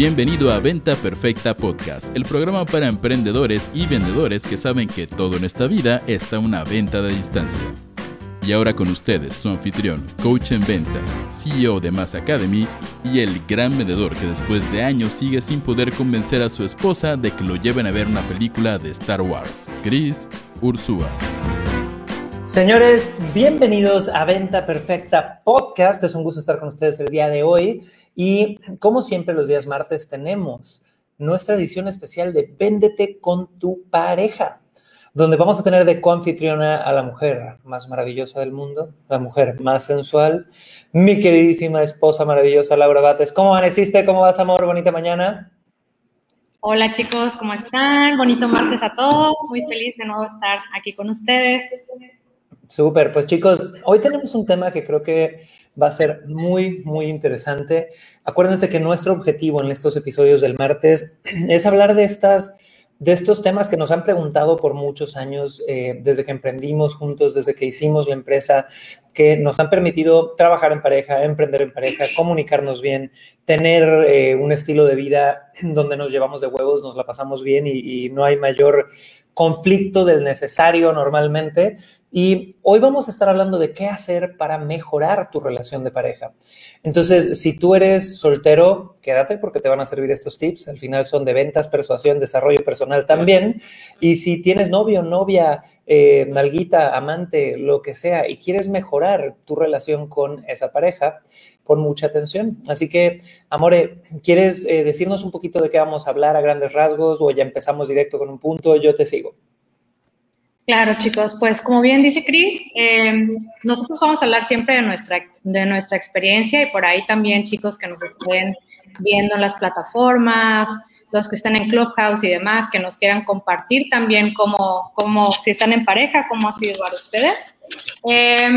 Bienvenido a Venta Perfecta Podcast, el programa para emprendedores y vendedores que saben que todo en esta vida está una venta de distancia. Y ahora con ustedes, su anfitrión, coach en venta, CEO de Mass Academy y el gran vendedor que después de años sigue sin poder convencer a su esposa de que lo lleven a ver una película de Star Wars, Chris Ursúa. Señores, bienvenidos a Venta Perfecta Podcast. Es un gusto estar con ustedes el día de hoy. Y como siempre, los días martes tenemos nuestra edición especial de Véndete con tu pareja, donde vamos a tener de coanfitriona a la mujer más maravillosa del mundo, la mujer más sensual, mi queridísima esposa maravillosa Laura Bates. ¿Cómo amaneciste? ¿Cómo vas, amor? Bonita mañana. Hola chicos, ¿cómo están? Bonito martes a todos. Muy feliz de nuevo estar aquí con ustedes. Súper, pues chicos, hoy tenemos un tema que creo que va a ser muy, muy interesante. Acuérdense que nuestro objetivo en estos episodios del martes es hablar de estas de estos temas que nos han preguntado por muchos años, eh, desde que emprendimos juntos, desde que hicimos la empresa, que nos han permitido trabajar en pareja, emprender en pareja, comunicarnos bien, tener eh, un estilo de vida donde nos llevamos de huevos, nos la pasamos bien y, y no hay mayor conflicto del necesario normalmente, y hoy vamos a estar hablando de qué hacer para mejorar tu relación de pareja. Entonces, si tú eres soltero, quédate porque te van a servir estos tips. Al final son de ventas, persuasión, desarrollo personal también. Y si tienes novio, novia, eh, nalguita, amante, lo que sea, y quieres mejorar tu relación con esa pareja, pon mucha atención. Así que, Amore, ¿quieres eh, decirnos un poquito de qué vamos a hablar a grandes rasgos o ya empezamos directo con un punto? Yo te sigo. Claro, chicos, pues como bien dice Cris, em, nosotros vamos a hablar siempre de nuestra, de nuestra experiencia y por ahí también chicos que nos estén viendo en las plataformas, los que están en Clubhouse y demás, que nos quieran compartir también cómo, cómo si están en pareja, cómo ha sido para ustedes. Em,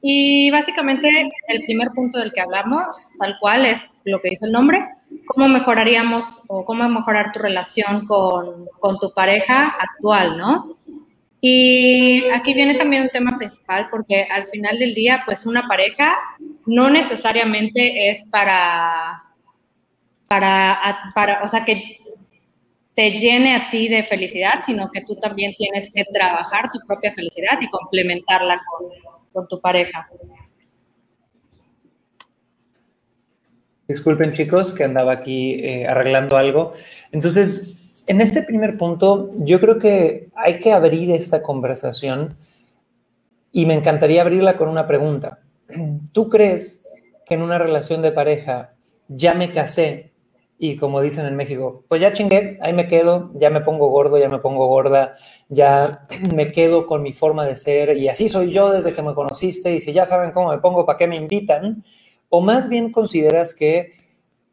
y básicamente el primer punto del que hablamos, tal cual es lo que dice el nombre, cómo mejoraríamos o cómo mejorar tu relación con, con tu pareja actual, ¿no? Y aquí viene también un tema principal porque al final del día, pues una pareja no necesariamente es para, para, para, o sea, que te llene a ti de felicidad, sino que tú también tienes que trabajar tu propia felicidad y complementarla con, tu pareja. Disculpen chicos que andaba aquí eh, arreglando algo. Entonces, en este primer punto, yo creo que hay que abrir esta conversación y me encantaría abrirla con una pregunta. ¿Tú crees que en una relación de pareja ya me casé y como dicen en México, pues ya chingué, ahí me quedo, ya me pongo gordo, ya me pongo gorda, ya me quedo con mi forma de ser y así soy yo desde que me conociste y si ya saben cómo me pongo, ¿para qué me invitan? O más bien consideras que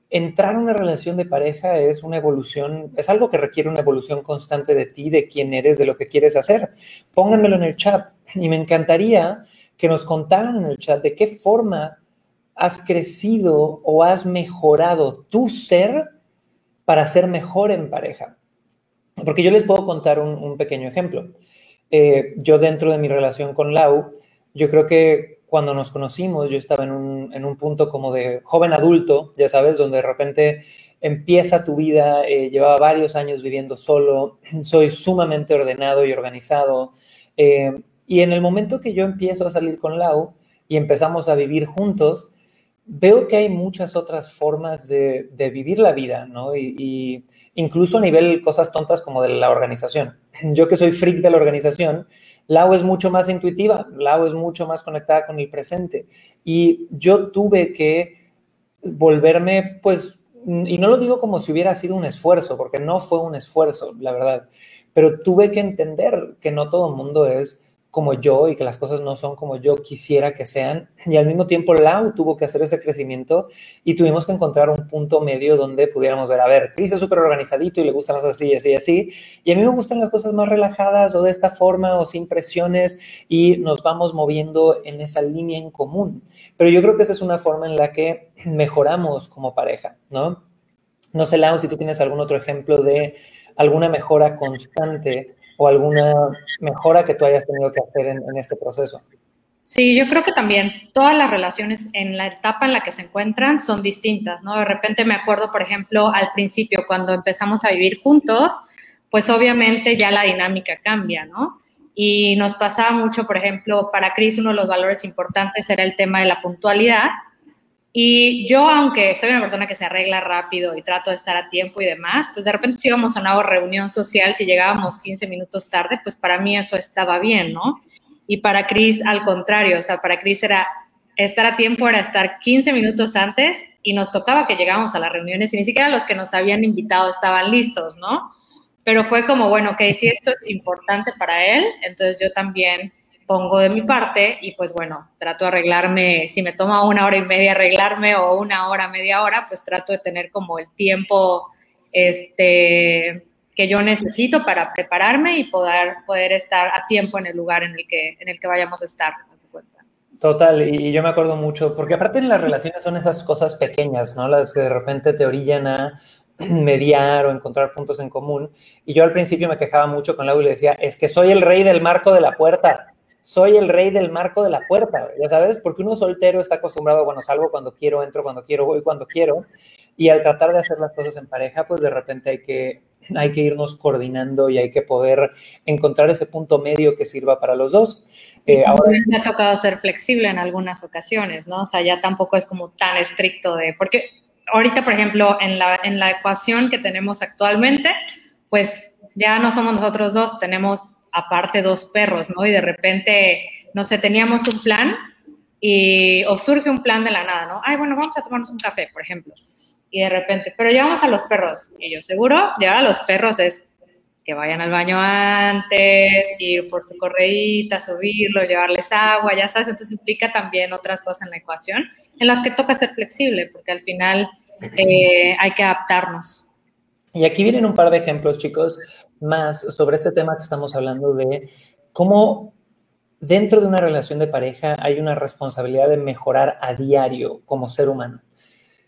entrar a una relación de pareja es una evolución, es algo que requiere una evolución constante de ti, de quién eres, de lo que quieres hacer. Pónganmelo en el chat y me encantaría que nos contaran en el chat de qué forma has crecido o has mejorado tu ser para ser mejor en pareja. Porque yo les puedo contar un, pequeño ejemplo. Eh, yo dentro de mi relación con Lau, yo creo que cuando nos conocimos, yo estaba en un, punto como de joven adulto, ya sabes, donde de repente empieza tu vida, eh, llevaba varios años viviendo solo, soy sumamente ordenado y organizado. Eh, y en el momento que yo empiezo a salir con Lau y empezamos a vivir juntos, veo que hay muchas otras formas de, vivir la vida, ¿no? Y, y, incluso a nivel cosas tontas como de la organización. Yo que soy freak de la organización, Lau es mucho más intuitiva, Lau es mucho más conectada con el presente. Y yo tuve que volverme, pues, y no lo digo como si hubiera sido un esfuerzo, porque no fue un esfuerzo, la verdad, pero tuve que entender que no todo el mundo es como yo y que las cosas no son como yo quisiera que sean. Y al mismo tiempo Lau tuvo que hacer ese crecimiento y tuvimos que encontrar un punto medio donde pudiéramos ver, a ver, Cris es súper organizadito y le gustan las cosas así, así, así. Y a mí me gustan las cosas más relajadas o de esta forma o sin presiones y nos vamos moviendo en esa línea en común. Pero yo creo que esa es una forma en la que mejoramos como pareja, ¿no? No sé, Lau, si tú tienes algún otro ejemplo de alguna mejora constante o alguna mejora que tú hayas tenido que hacer en, este proceso. Sí, yo creo que también todas las relaciones en la etapa en la que se encuentran son distintas, ¿no? De repente me acuerdo, por ejemplo, al principio, cuando empezamos a vivir juntos, pues obviamente ya la dinámica cambia, ¿no? Y nos pasaba mucho, por ejemplo, para Cris uno de los valores importantes era el tema de la puntualidad. Y yo, aunque soy una persona que se arregla rápido y trato de estar a tiempo y demás, pues de repente si íbamos a una reunión social, si llegábamos 15 minutos tarde, pues para mí eso estaba bien, ¿no? Y para Cris, al contrario, o sea, para Cris era estar a tiempo, era estar 15 minutos antes y nos tocaba que llegábamos a las reuniones y ni siquiera los que nos habían invitado estaban listos, ¿no? Pero fue como, bueno, ok, si esto es importante para él, entonces yo también pongo de mi parte y pues bueno, trato de arreglarme, si me toma una hora y media arreglarme o una hora, media hora, pues trato de tener como el tiempo, este, que yo necesito para prepararme y poder, poder estar a tiempo en el lugar en el que, en el que vayamos a estar. Total, y yo me acuerdo mucho, porque aparte en las relaciones son esas cosas pequeñas, ¿no? Las que de repente te orillan a mediar o encontrar puntos en común. Y yo al principio me quejaba mucho con Lau y le decía, es que soy el rey del marco de la puerta, soy el rey del marco de la puerta, ya sabes, porque uno soltero está acostumbrado, bueno, salgo cuando quiero, entro cuando quiero, voy cuando quiero, y al tratar de hacer las cosas en pareja, pues de repente hay que hay que irnos coordinando y hay que poder encontrar ese punto medio que sirva para los dos. Eh, ahora, me ha tocado ser flexible en algunas ocasiones, ¿no? O sea, ya tampoco es como tan estricto de, porque ahorita, por ejemplo, en la, en la ecuación que tenemos actualmente, pues ya no somos nosotros dos, tenemos aparte dos perros, ¿no? Y de repente, no sé, teníamos un plan y o surge un plan de la nada, ¿no? Ay, bueno, vamos a tomarnos un café, por ejemplo y de repente, pero llevamos a los perros. Y yo, seguro, llevar a los perros es que vayan al baño antes, ir por su correíta, subirlo, llevarles agua, ya sabes, entonces implica también otras cosas en la ecuación en las que toca ser flexible, porque al final eh, hay que adaptarnos. Y aquí vienen un par de ejemplos, chicos, más sobre este tema que estamos hablando de cómo dentro de una relación de pareja hay una responsabilidad de mejorar a diario como ser humano.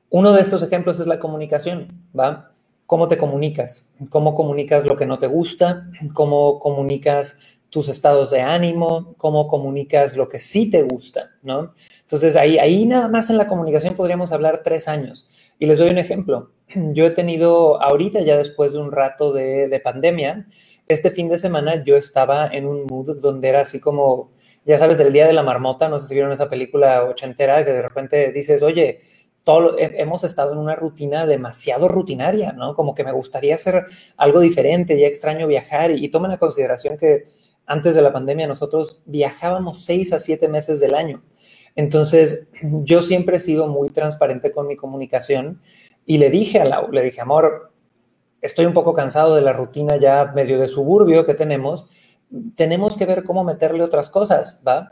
Uno de estos ejemplos es la comunicación, ¿va? ¿Cómo te comunicas? ¿Cómo comunicas lo que no te gusta? ¿Cómo comunicas tus estados de ánimo? ¿Cómo comunicas lo que sí te gusta? ¿no? Entonces, ahí, ahí nada más en la comunicación podríamos hablar tres años. Y les doy un ejemplo. Yo he tenido ahorita, ya después de un rato de, de pandemia, este fin de semana yo estaba en un mood donde era así como, ya sabes, el día de la marmota, no sé si vieron esa película ochentera, que de repente dices, oye, todo, hemos estado en una rutina demasiado rutinaria, ¿no? Como que me gustaría hacer algo diferente, ya extraño viajar y, tomen en consideración que antes de la pandemia nosotros viajábamos seis a siete meses del año. Entonces, yo siempre he sido muy transparente con mi comunicación y le dije a Lau, le dije, amor, estoy un poco cansado de la rutina ya medio de suburbio que tenemos, tenemos que ver cómo meterle otras cosas, ¿va?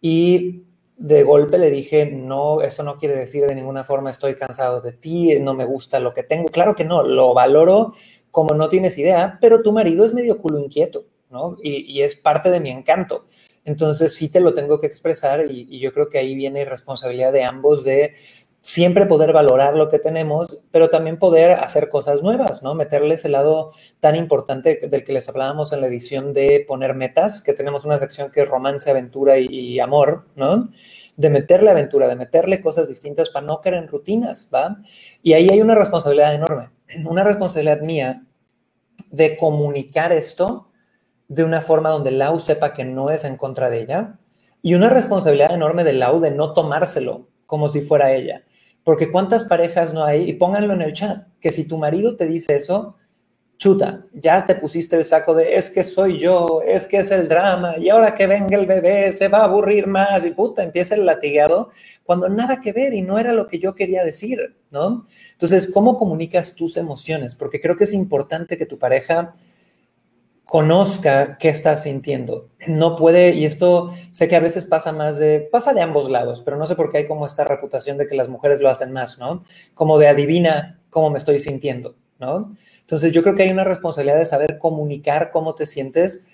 Y de golpe le dije, no, eso no quiere decir de ninguna forma estoy cansado de ti, no me gusta lo que tengo. Claro que no, lo valoro como no tienes idea, pero tu marido es medio culo inquieto, ¿no? Y, es parte de mi encanto. Entonces sí te lo tengo que expresar y, y yo creo que ahí viene responsabilidad de ambos de siempre poder valorar lo que tenemos, pero también poder hacer cosas nuevas, ¿no? Meterle ese lado tan importante del que les hablábamos en la edición de poner metas, que tenemos una sección que es romance, aventura y, amor, ¿no? De meterle aventura, de meterle cosas distintas para no caer en rutinas, ¿va? Y ahí hay una responsabilidad enorme, una responsabilidad mía de comunicar esto de una forma donde Lau sepa que no es en contra de ella y una responsabilidad enorme de Lau de no tomárselo como si fuera ella. Porque cuántas parejas no hay, y pónganlo en el chat, que si tu marido te dice eso, chuta, ya te pusiste el saco de es que soy yo, es que es el drama, y ahora que venga el bebé se va a aburrir más, y puta, empieza el latigado, cuando nada que ver y no era lo que yo quería decir, ¿no? Entonces, ¿cómo comunicas tus emociones? Porque creo que es importante que tu pareja conozca qué estás sintiendo. No puede, y esto sé que a veces pasa más de, pasa de ambos lados, pero no sé por qué hay como esta reputación de que las mujeres lo hacen más, ¿no? Como de adivina cómo me estoy sintiendo, ¿no? Entonces yo creo que hay una responsabilidad de saber comunicar cómo te sientes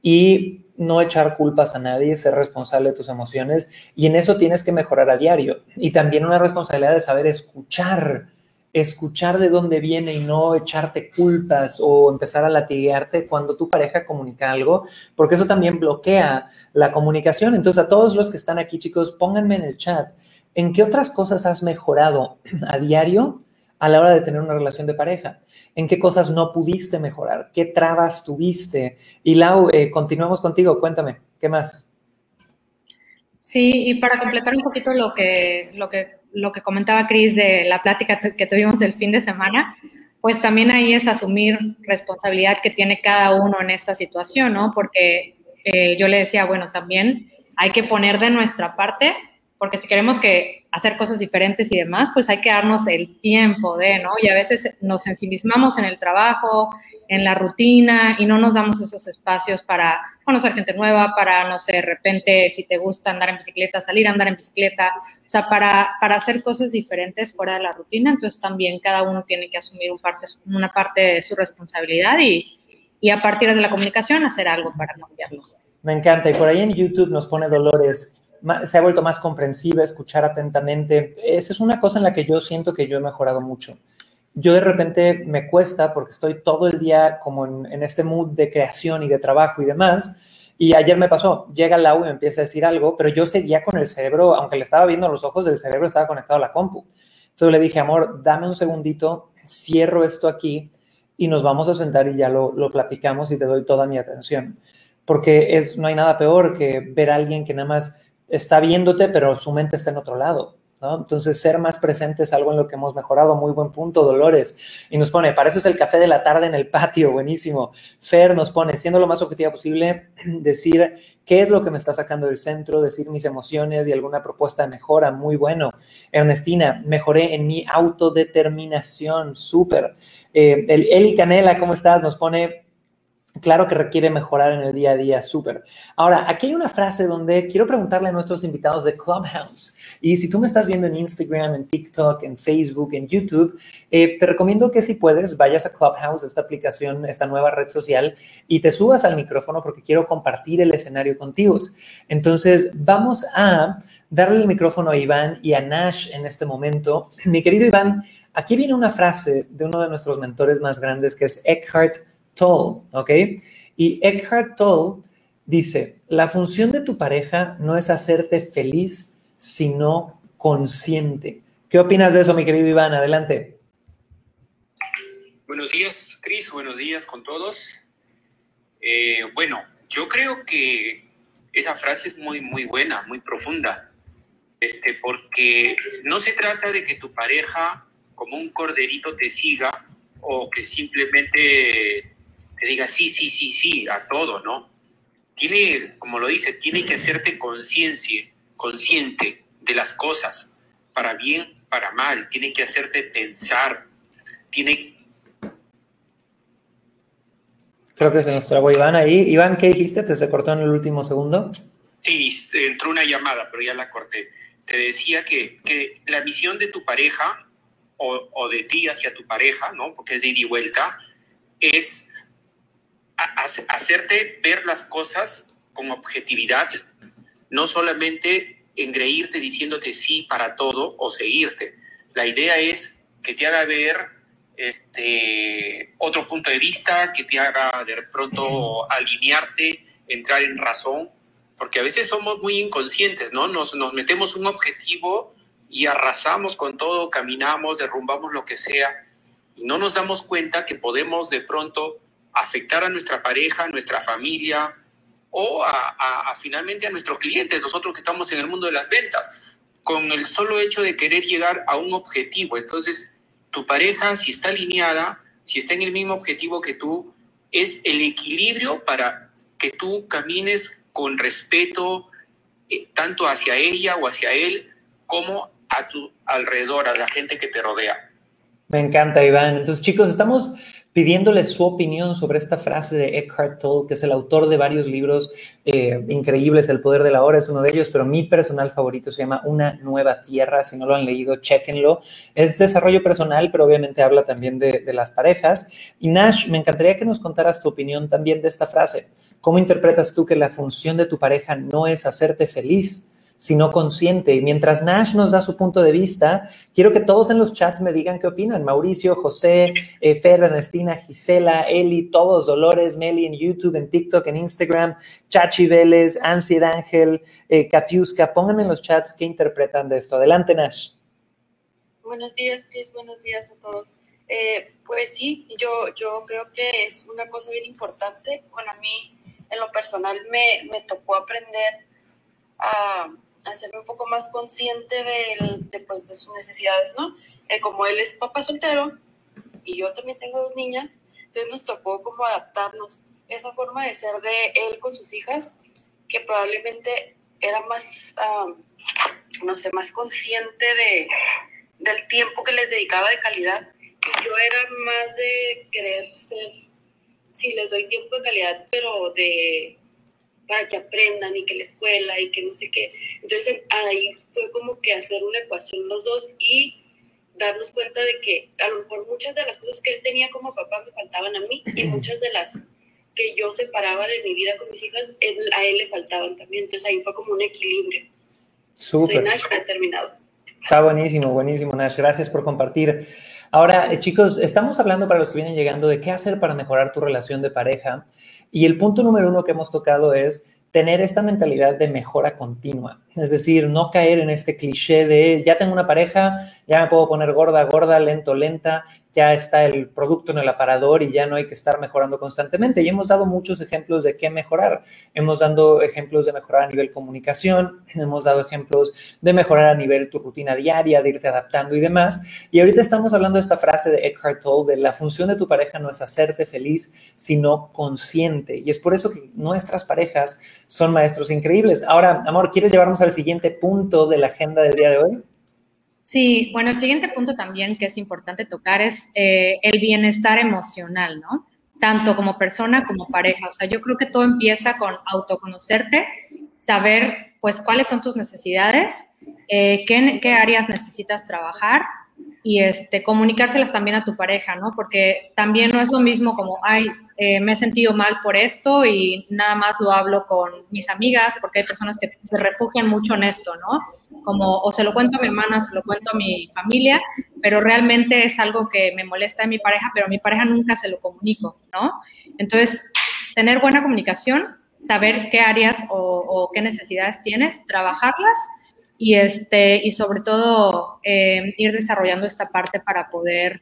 y no echar culpas a nadie, ser responsable de tus emociones y en eso tienes que mejorar a diario. Y también una responsabilidad de saber escuchar escuchar de dónde viene y no echarte culpas o empezar a latiguearte cuando tu pareja comunica algo, porque eso también bloquea la comunicación. Entonces, a todos los que están aquí, chicos, pónganme en el chat, ¿en qué otras cosas has mejorado a diario a la hora de tener una relación de pareja? ¿En qué cosas no pudiste mejorar? ¿Qué trabas tuviste? Y Lau, eh, continuamos contigo, cuéntame, ¿qué más? Sí, y para completar un poquito lo que, lo que lo que comentaba Cris de la plática que tuvimos el fin de semana, pues también ahí es asumir responsabilidad que tiene cada uno en esta situación, ¿no? Porque eh, yo le decía, bueno, también hay que poner de nuestra parte, porque si queremos que hacer cosas diferentes y demás, pues hay que darnos el tiempo de, ¿no? Y a veces nos ensimismamos en el trabajo, en la rutina y no nos damos esos espacios para conocer gente nueva, para, no sé, de repente, si te gusta andar en bicicleta, salir a andar en bicicleta, o sea, para, para hacer cosas diferentes fuera de la rutina. Entonces también cada uno tiene que asumir una parte de su responsabilidad y, y a partir de la comunicación hacer algo para cambiarlo. Me encanta. Y por ahí en YouTube nos pone Dolores, se ha vuelto más comprensiva, escuchar atentamente. Esa es una cosa en la que yo siento que yo he mejorado mucho yo de repente me cuesta porque estoy todo el día como en, este mood de creación y de trabajo y demás. Y ayer me pasó, llega Lau y me empieza a decir algo, pero yo seguía con el cerebro, aunque le estaba viendo los ojos del cerebro, estaba conectado a la compu. Entonces le dije, amor, dame un segundito, cierro esto aquí y nos vamos a sentar y ya lo, lo platicamos y te doy toda mi atención. Porque es, no hay nada peor que ver a alguien que nada más está viéndote, pero su mente está en otro lado. Entonces, ser más presente es algo en lo que hemos mejorado. Muy buen punto, Dolores. Y nos pone, para eso es el café de la tarde en el patio, buenísimo. Fer nos pone, siendo lo más objetiva posible, decir qué es lo que me está sacando del centro, decir mis emociones y alguna propuesta de mejora, muy bueno. Ernestina, mejoré en mi autodeterminación, súper. Eh, el Eli Canela, ¿cómo estás? Nos pone, Claro que requiere mejorar en el día a día, súper. Ahora, aquí hay una frase donde quiero preguntarle a nuestros invitados de Clubhouse. Y si tú me estás viendo en Instagram, en TikTok, en Facebook, en YouTube, eh, te recomiendo que si puedes, vayas a Clubhouse, esta aplicación, esta nueva red social, y te subas al micrófono porque quiero compartir el escenario contigo. Entonces, vamos a darle el micrófono a Iván y a Nash en este momento. Mi querido Iván, aquí viene una frase de uno de nuestros mentores más grandes, que es Eckhart Tolle, ¿ok? Y Eckhart Tolle dice, la función de tu pareja no es hacerte feliz, sino consciente. ¿Qué opinas de eso, mi querido Iván? Adelante. Buenos días, Cris. Buenos días con todos. Eh, bueno, yo creo que esa frase es muy, muy buena, muy profunda. Este, porque no se trata de que tu pareja, como un corderito, te siga o que simplemente te diga sí, sí, sí, sí a todo, ¿no? Tiene, como lo dice, tiene que hacerte conciencia, consciente de las cosas, para bien, para mal, tiene que hacerte pensar, tiene... Creo que se nos trabó Iván ahí. Iván, ¿qué dijiste? ¿Te se cortó en el último segundo? Sí, entró una llamada, pero ya la corté. Te decía que, que la visión de tu pareja o, o, de ti hacia tu pareja, ¿no? Porque es de ida y vuelta, es hacerte ver las cosas con objetividad, no solamente engreírte diciéndote sí para todo o seguirte. La idea es que te haga ver este otro punto de vista, que te haga de pronto alinearte, entrar en razón, porque a veces somos muy inconscientes, ¿no? Nos, nos metemos un objetivo y arrasamos con todo, caminamos, derrumbamos lo que sea, y no nos damos cuenta que podemos de pronto afectar a nuestra pareja, a nuestra familia o a, finalmente a nuestros clientes, nosotros que estamos en el mundo de las ventas, con el solo hecho de querer llegar a un objetivo. Entonces, tu pareja, si está alineada, si está en el mismo objetivo que tú, es el equilibrio para que tú camines con respeto eh, tanto hacia ella o hacia él como a tu alrededor, a la gente que te rodea. Me encanta, Iván. Entonces, chicos, estamos pidiéndole su opinión sobre esta frase de Eckhart Tolle, que es el autor de varios libros eh, increíbles. El poder de la hora es uno de ellos, pero mi personal favorito se llama Una nueva tierra. Si no lo han leído, chéquenlo. Es desarrollo personal, pero obviamente habla también de, de las parejas. Y Nash, me encantaría que nos contaras tu opinión también de esta frase. ¿Cómo interpretas tú que la función de tu pareja no es hacerte feliz, sino consciente. Y mientras Nash nos da su punto de vista, quiero que todos en los chats me digan qué opinan. Mauricio, José, eh, Fer, Ernestina, Gisela, Eli, todos, Dolores, Meli en YouTube, en TikTok, en Instagram, Chachi Vélez, Ansied Ángel, eh, Katiuska, pónganme en los chats qué interpretan de esto. Adelante, Nash. Buenos días, Chris. Buenos días a todos. Eh, pues sí, yo, yo creo que es una cosa bien importante. Bueno, a mí en lo personal me, me tocó aprender a, hacerme un poco más consciente de, pues, de sus necesidades, ¿no? Eh, como él es papá soltero y yo también tengo dos niñas, entonces nos tocó como adaptarnos. Esa forma de ser de él con sus hijas, que probablemente era más, no sé, más consciente de del tiempo que les dedicaba de calidad. Y yo era más de querer ser, sí, les doy tiempo de calidad, pero de para que aprendan y que la escuela y que no sé qué. Entonces ahí fue como que hacer una ecuación los dos y darnos cuenta de que a lo mejor muchas de las cosas que él tenía como papá me faltaban a mí y muchas de las que yo separaba de mi vida con mis hijas, a él le faltaban también. Entonces ahí fue como un equilibrio. Súper. Soy terminado. Está buenísimo, buenísimo, Nash. Gracias por compartir. Ahora, eh, chicos, estamos hablando para los que vienen llegando de qué hacer para mejorar tu relación de pareja. Y el punto número uno que hemos tocado es tener esta mentalidad de mejora continua. Es decir, no caer en este cliché de ya tengo una pareja, ya me puedo poner gorda, gorda, lento, lenta, ya está el producto en el aparador y ya no hay que estar mejorando constantemente. Y hemos dado muchos ejemplos de qué mejorar. Hemos dado ejemplos de mejorar a nivel comunicación, hemos dado ejemplos de mejorar a nivel tu rutina diaria, de irte adaptando y demás. Y ahorita estamos hablando de esta frase de Eckhart Tolle de la función de tu pareja no es hacerte feliz, sino consciente. Y es por eso que nuestras parejas son maestros increíbles. Ahora, amor, ¿quieres llevarnos al siguiente punto de la agenda del día de hoy? Sí, bueno, el siguiente punto también que es importante tocar es eh, el bienestar emocional, ¿no? Tanto como persona como pareja. O sea, yo creo que todo empieza con autoconocerte, saber, pues, cuáles son tus necesidades, eh, qué, qué áreas necesitas trabajar y este, comunicárselas también a tu pareja, ¿no? Porque también no es lo mismo como, ay, eh, me he sentido mal por esto y nada más lo hablo con mis amigas, porque hay personas que se refugian mucho en esto, ¿no? Como, o se lo cuento a mi hermana, se lo cuento a mi familia, pero realmente es algo que me molesta en mi pareja, pero a mi pareja nunca se lo comunico, ¿no? Entonces, tener buena comunicación, saber qué áreas o qué necesidades tienes, trabajarlas y, este, y sobre todo eh, ir desarrollando esta parte para poder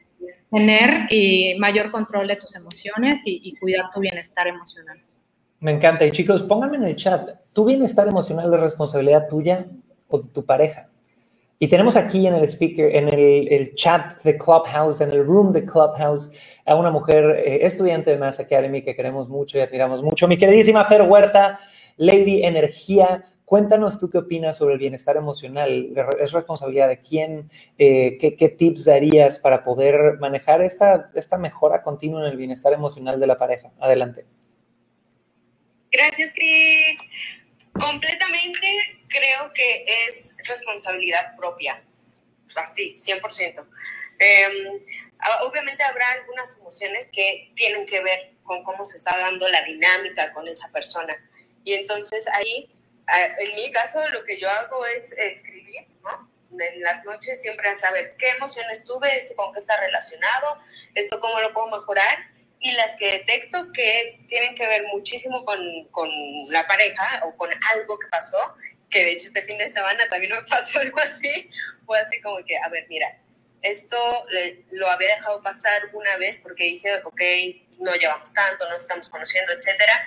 tener y mayor control de tus emociones y, cuidar tu bienestar emocional. Me encanta. Y chicos, pónganme en el chat, ¿tu bienestar emocional es responsabilidad tuya o de tu pareja? Y tenemos aquí en el speaker, en el, chat de Clubhouse, en el room de Clubhouse, a una mujer eh, estudiante de Mass Academy que queremos mucho y admiramos mucho. Mi queridísima Fer Huerta, Lady Energía, Cuéntanos tú qué opinas sobre el bienestar emocional. ¿Es responsabilidad de quién? Eh, ¿qué, tips darías para poder manejar esta, esta mejora continua en el bienestar emocional de la pareja? Adelante. Gracias, Cris. Completamente creo que es responsabilidad propia. Así, 100%. Em, obviamente habrá algunas emociones que tienen que ver con cómo se está dando la dinámica con esa persona. Y entonces ahí en mi caso lo que yo hago es escribir, ¿no? En las noches siempre a saber qué emociones tuve, esto con qué está relacionado, esto cómo lo puedo mejorar y las que detecto que tienen que ver muchísimo con, con la pareja o con algo que pasó, que de hecho este fin de semana también me pasó algo así, fue así como que, a ver, mira, esto lo había dejado pasar una vez porque dije, ok, no llevamos tanto, no estamos conociendo, etcétera,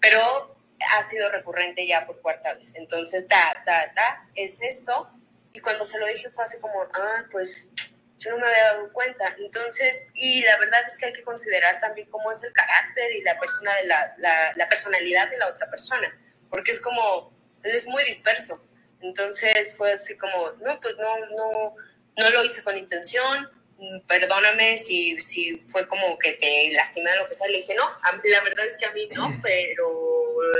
pero ha sido recurrente ya por cuarta vez. Entonces, ta, ta, ta, es esto. Y cuando se lo dije fue así como, ah, pues yo no me había dado cuenta. Entonces, y la verdad es que hay que considerar también cómo es el carácter y la persona de la, la, la personalidad de la otra persona, porque es como, él es muy disperso. Entonces fue así como, no, pues no, no, no lo hice con intención, perdóname si, si fue como que te lastimé lo que sea. Le dije, no, la verdad es que a mí no, pero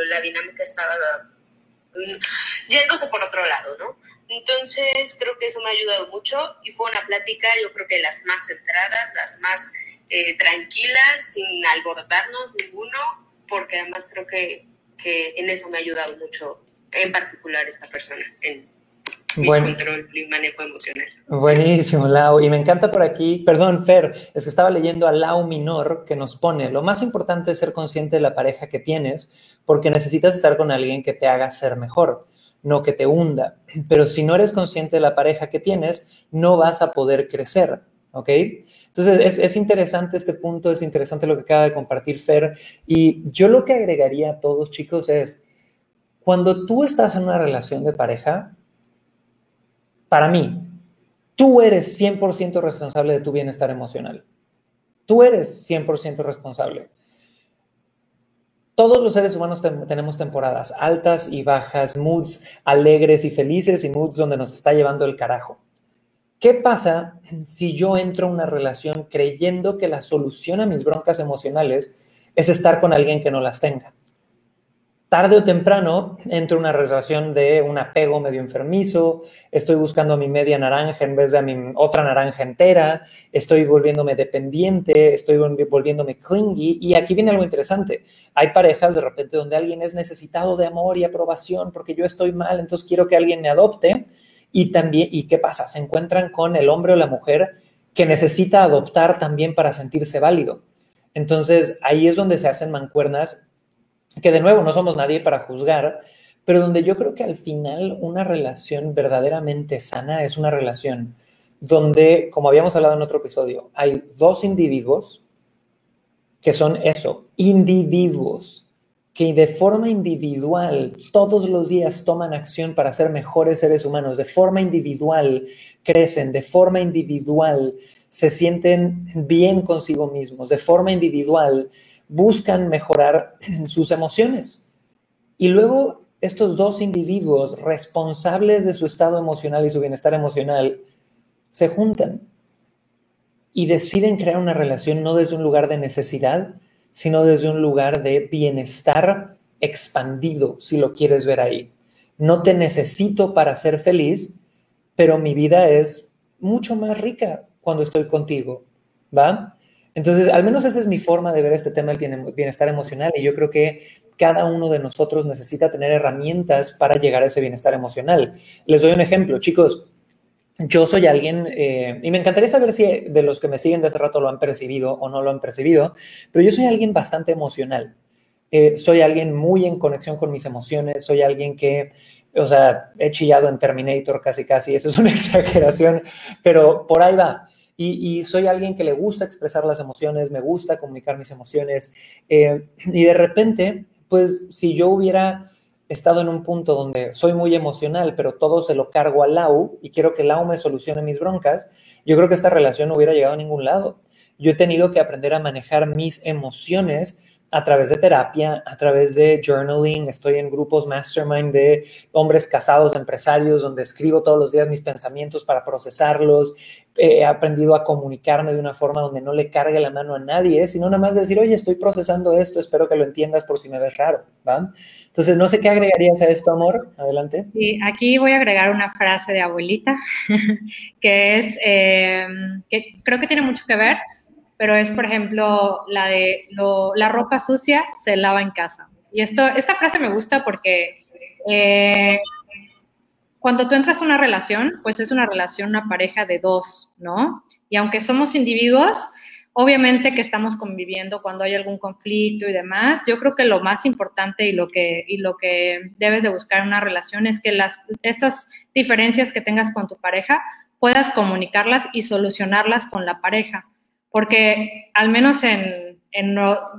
la dinámica estaba mm, yéndose por otro lado, ¿no? Entonces creo que eso me ha ayudado mucho y fue una plática, yo creo que las más centradas, las más eh, tranquilas, sin alborotarnos ninguno, porque además creo que, que en eso me ha ayudado mucho en particular esta persona en mi control y manejo emocional. Buenísimo, Lau. Y me encanta por aquí, perdón, Fer, es que estaba leyendo a Lau Minor que nos pone, lo más importante es ser consciente de la pareja que tienes, porque necesitas estar con alguien que te haga ser mejor, no que te hunda. Pero si no eres consciente de la pareja que tienes, no vas a poder crecer, ¿ok? Entonces, es, interesante este punto, es interesante lo que acaba de compartir Fer. Y yo lo que agregaría a todos, chicos, es, cuando tú estás en una relación de pareja, para mí, tú eres 100% responsable de tu bienestar emocional. Tú eres 100% responsable. Todos los seres humanos tenemos temporadas altas y bajas, moods alegres y felices y moods donde nos está llevando el carajo. ¿Qué pasa si yo entro a una relación creyendo que la solución a mis broncas emocionales es estar con alguien que no las tenga? Tarde o temprano entro a una relación de un apego medio enfermizo, estoy buscando a mi media naranja en vez de a mi otra naranja entera, estoy volviéndome dependiente, estoy volviéndome clingy y aquí viene algo interesante. Hay parejas de repente donde alguien es necesitado de amor y aprobación porque yo estoy mal, entonces quiero que alguien me adopte y también, ¿y qué pasa? Se encuentran con el hombre o la mujer que necesita adoptar también para sentirse válido. Entonces, ahí es donde se hacen mancuernas, que de nuevo no somos nadie para juzgar, pero donde yo creo que al final una relación verdaderamente sana es una relación donde, como habíamos hablado en otro episodio, hay dos individuos que son eso, individuos que de forma individual todos los días toman acción para ser mejores seres humanos, de forma individual crecen, de forma individual se sienten bien consigo mismos, de forma individual buscan mejorar sus emociones. Y luego estos dos individuos responsables de su estado emocional y su bienestar emocional se juntan y deciden crear una relación no desde un lugar de necesidad, sino desde un lugar de bienestar expandido, si lo quieres ver ahí. No te necesito para ser feliz, pero mi vida es mucho más rica cuando estoy contigo, ¿va? Entonces, al menos esa es mi forma de ver este tema del bienestar emocional y yo creo que cada uno de nosotros necesita tener herramientas para llegar a ese bienestar emocional. Les doy un ejemplo, chicos yo soy alguien, eh, y me encantaría saber si de los que me siguen de hace rato lo han percibido o no lo han percibido, pero yo soy alguien bastante emocional. Eh, soy alguien muy en conexión con mis emociones, soy alguien que, o sea, he chillado en Terminator casi casi, eso es una exageración, pero por ahí va. Y, soy alguien que le gusta expresar las emociones, me gusta comunicar mis emociones, eh, y de repente, pues si yo hubiera estado en un punto donde soy muy emocional, pero todo se lo cargo a Lau y quiero que Lau me solucione mis broncas, yo creo que esta relación no hubiera llegado a ningún lado. Yo he tenido que aprender a manejar mis emociones a través de terapia, a través de journaling, estoy en grupos mastermind de hombres casados, empresarios, donde escribo todos los días mis pensamientos para procesarlos. He aprendido a comunicarme de una forma donde no le cargue la mano a nadie, sino nada más decir, oye, estoy procesando esto, espero que lo entiendas por si me ves raro, ¿va? Entonces, no sé qué agregarías a esto, amor. Adelante. Sí, aquí voy a agregar una frase de abuelita, que es, eh, que creo que tiene mucho que ver pero es, por ejemplo, la de la ropa sucia se lava en casa. Y esto, esta frase me gusta porque eh, cuando tú entras a una relación, pues es una relación, una pareja de dos, ¿no? Y aunque somos individuos, obviamente que estamos conviviendo cuando hay algún conflicto y demás, yo creo que lo más importante y lo que, y lo que debes de buscar en una relación es que las, estas diferencias que tengas con tu pareja puedas comunicarlas y solucionarlas con la pareja porque al menos en,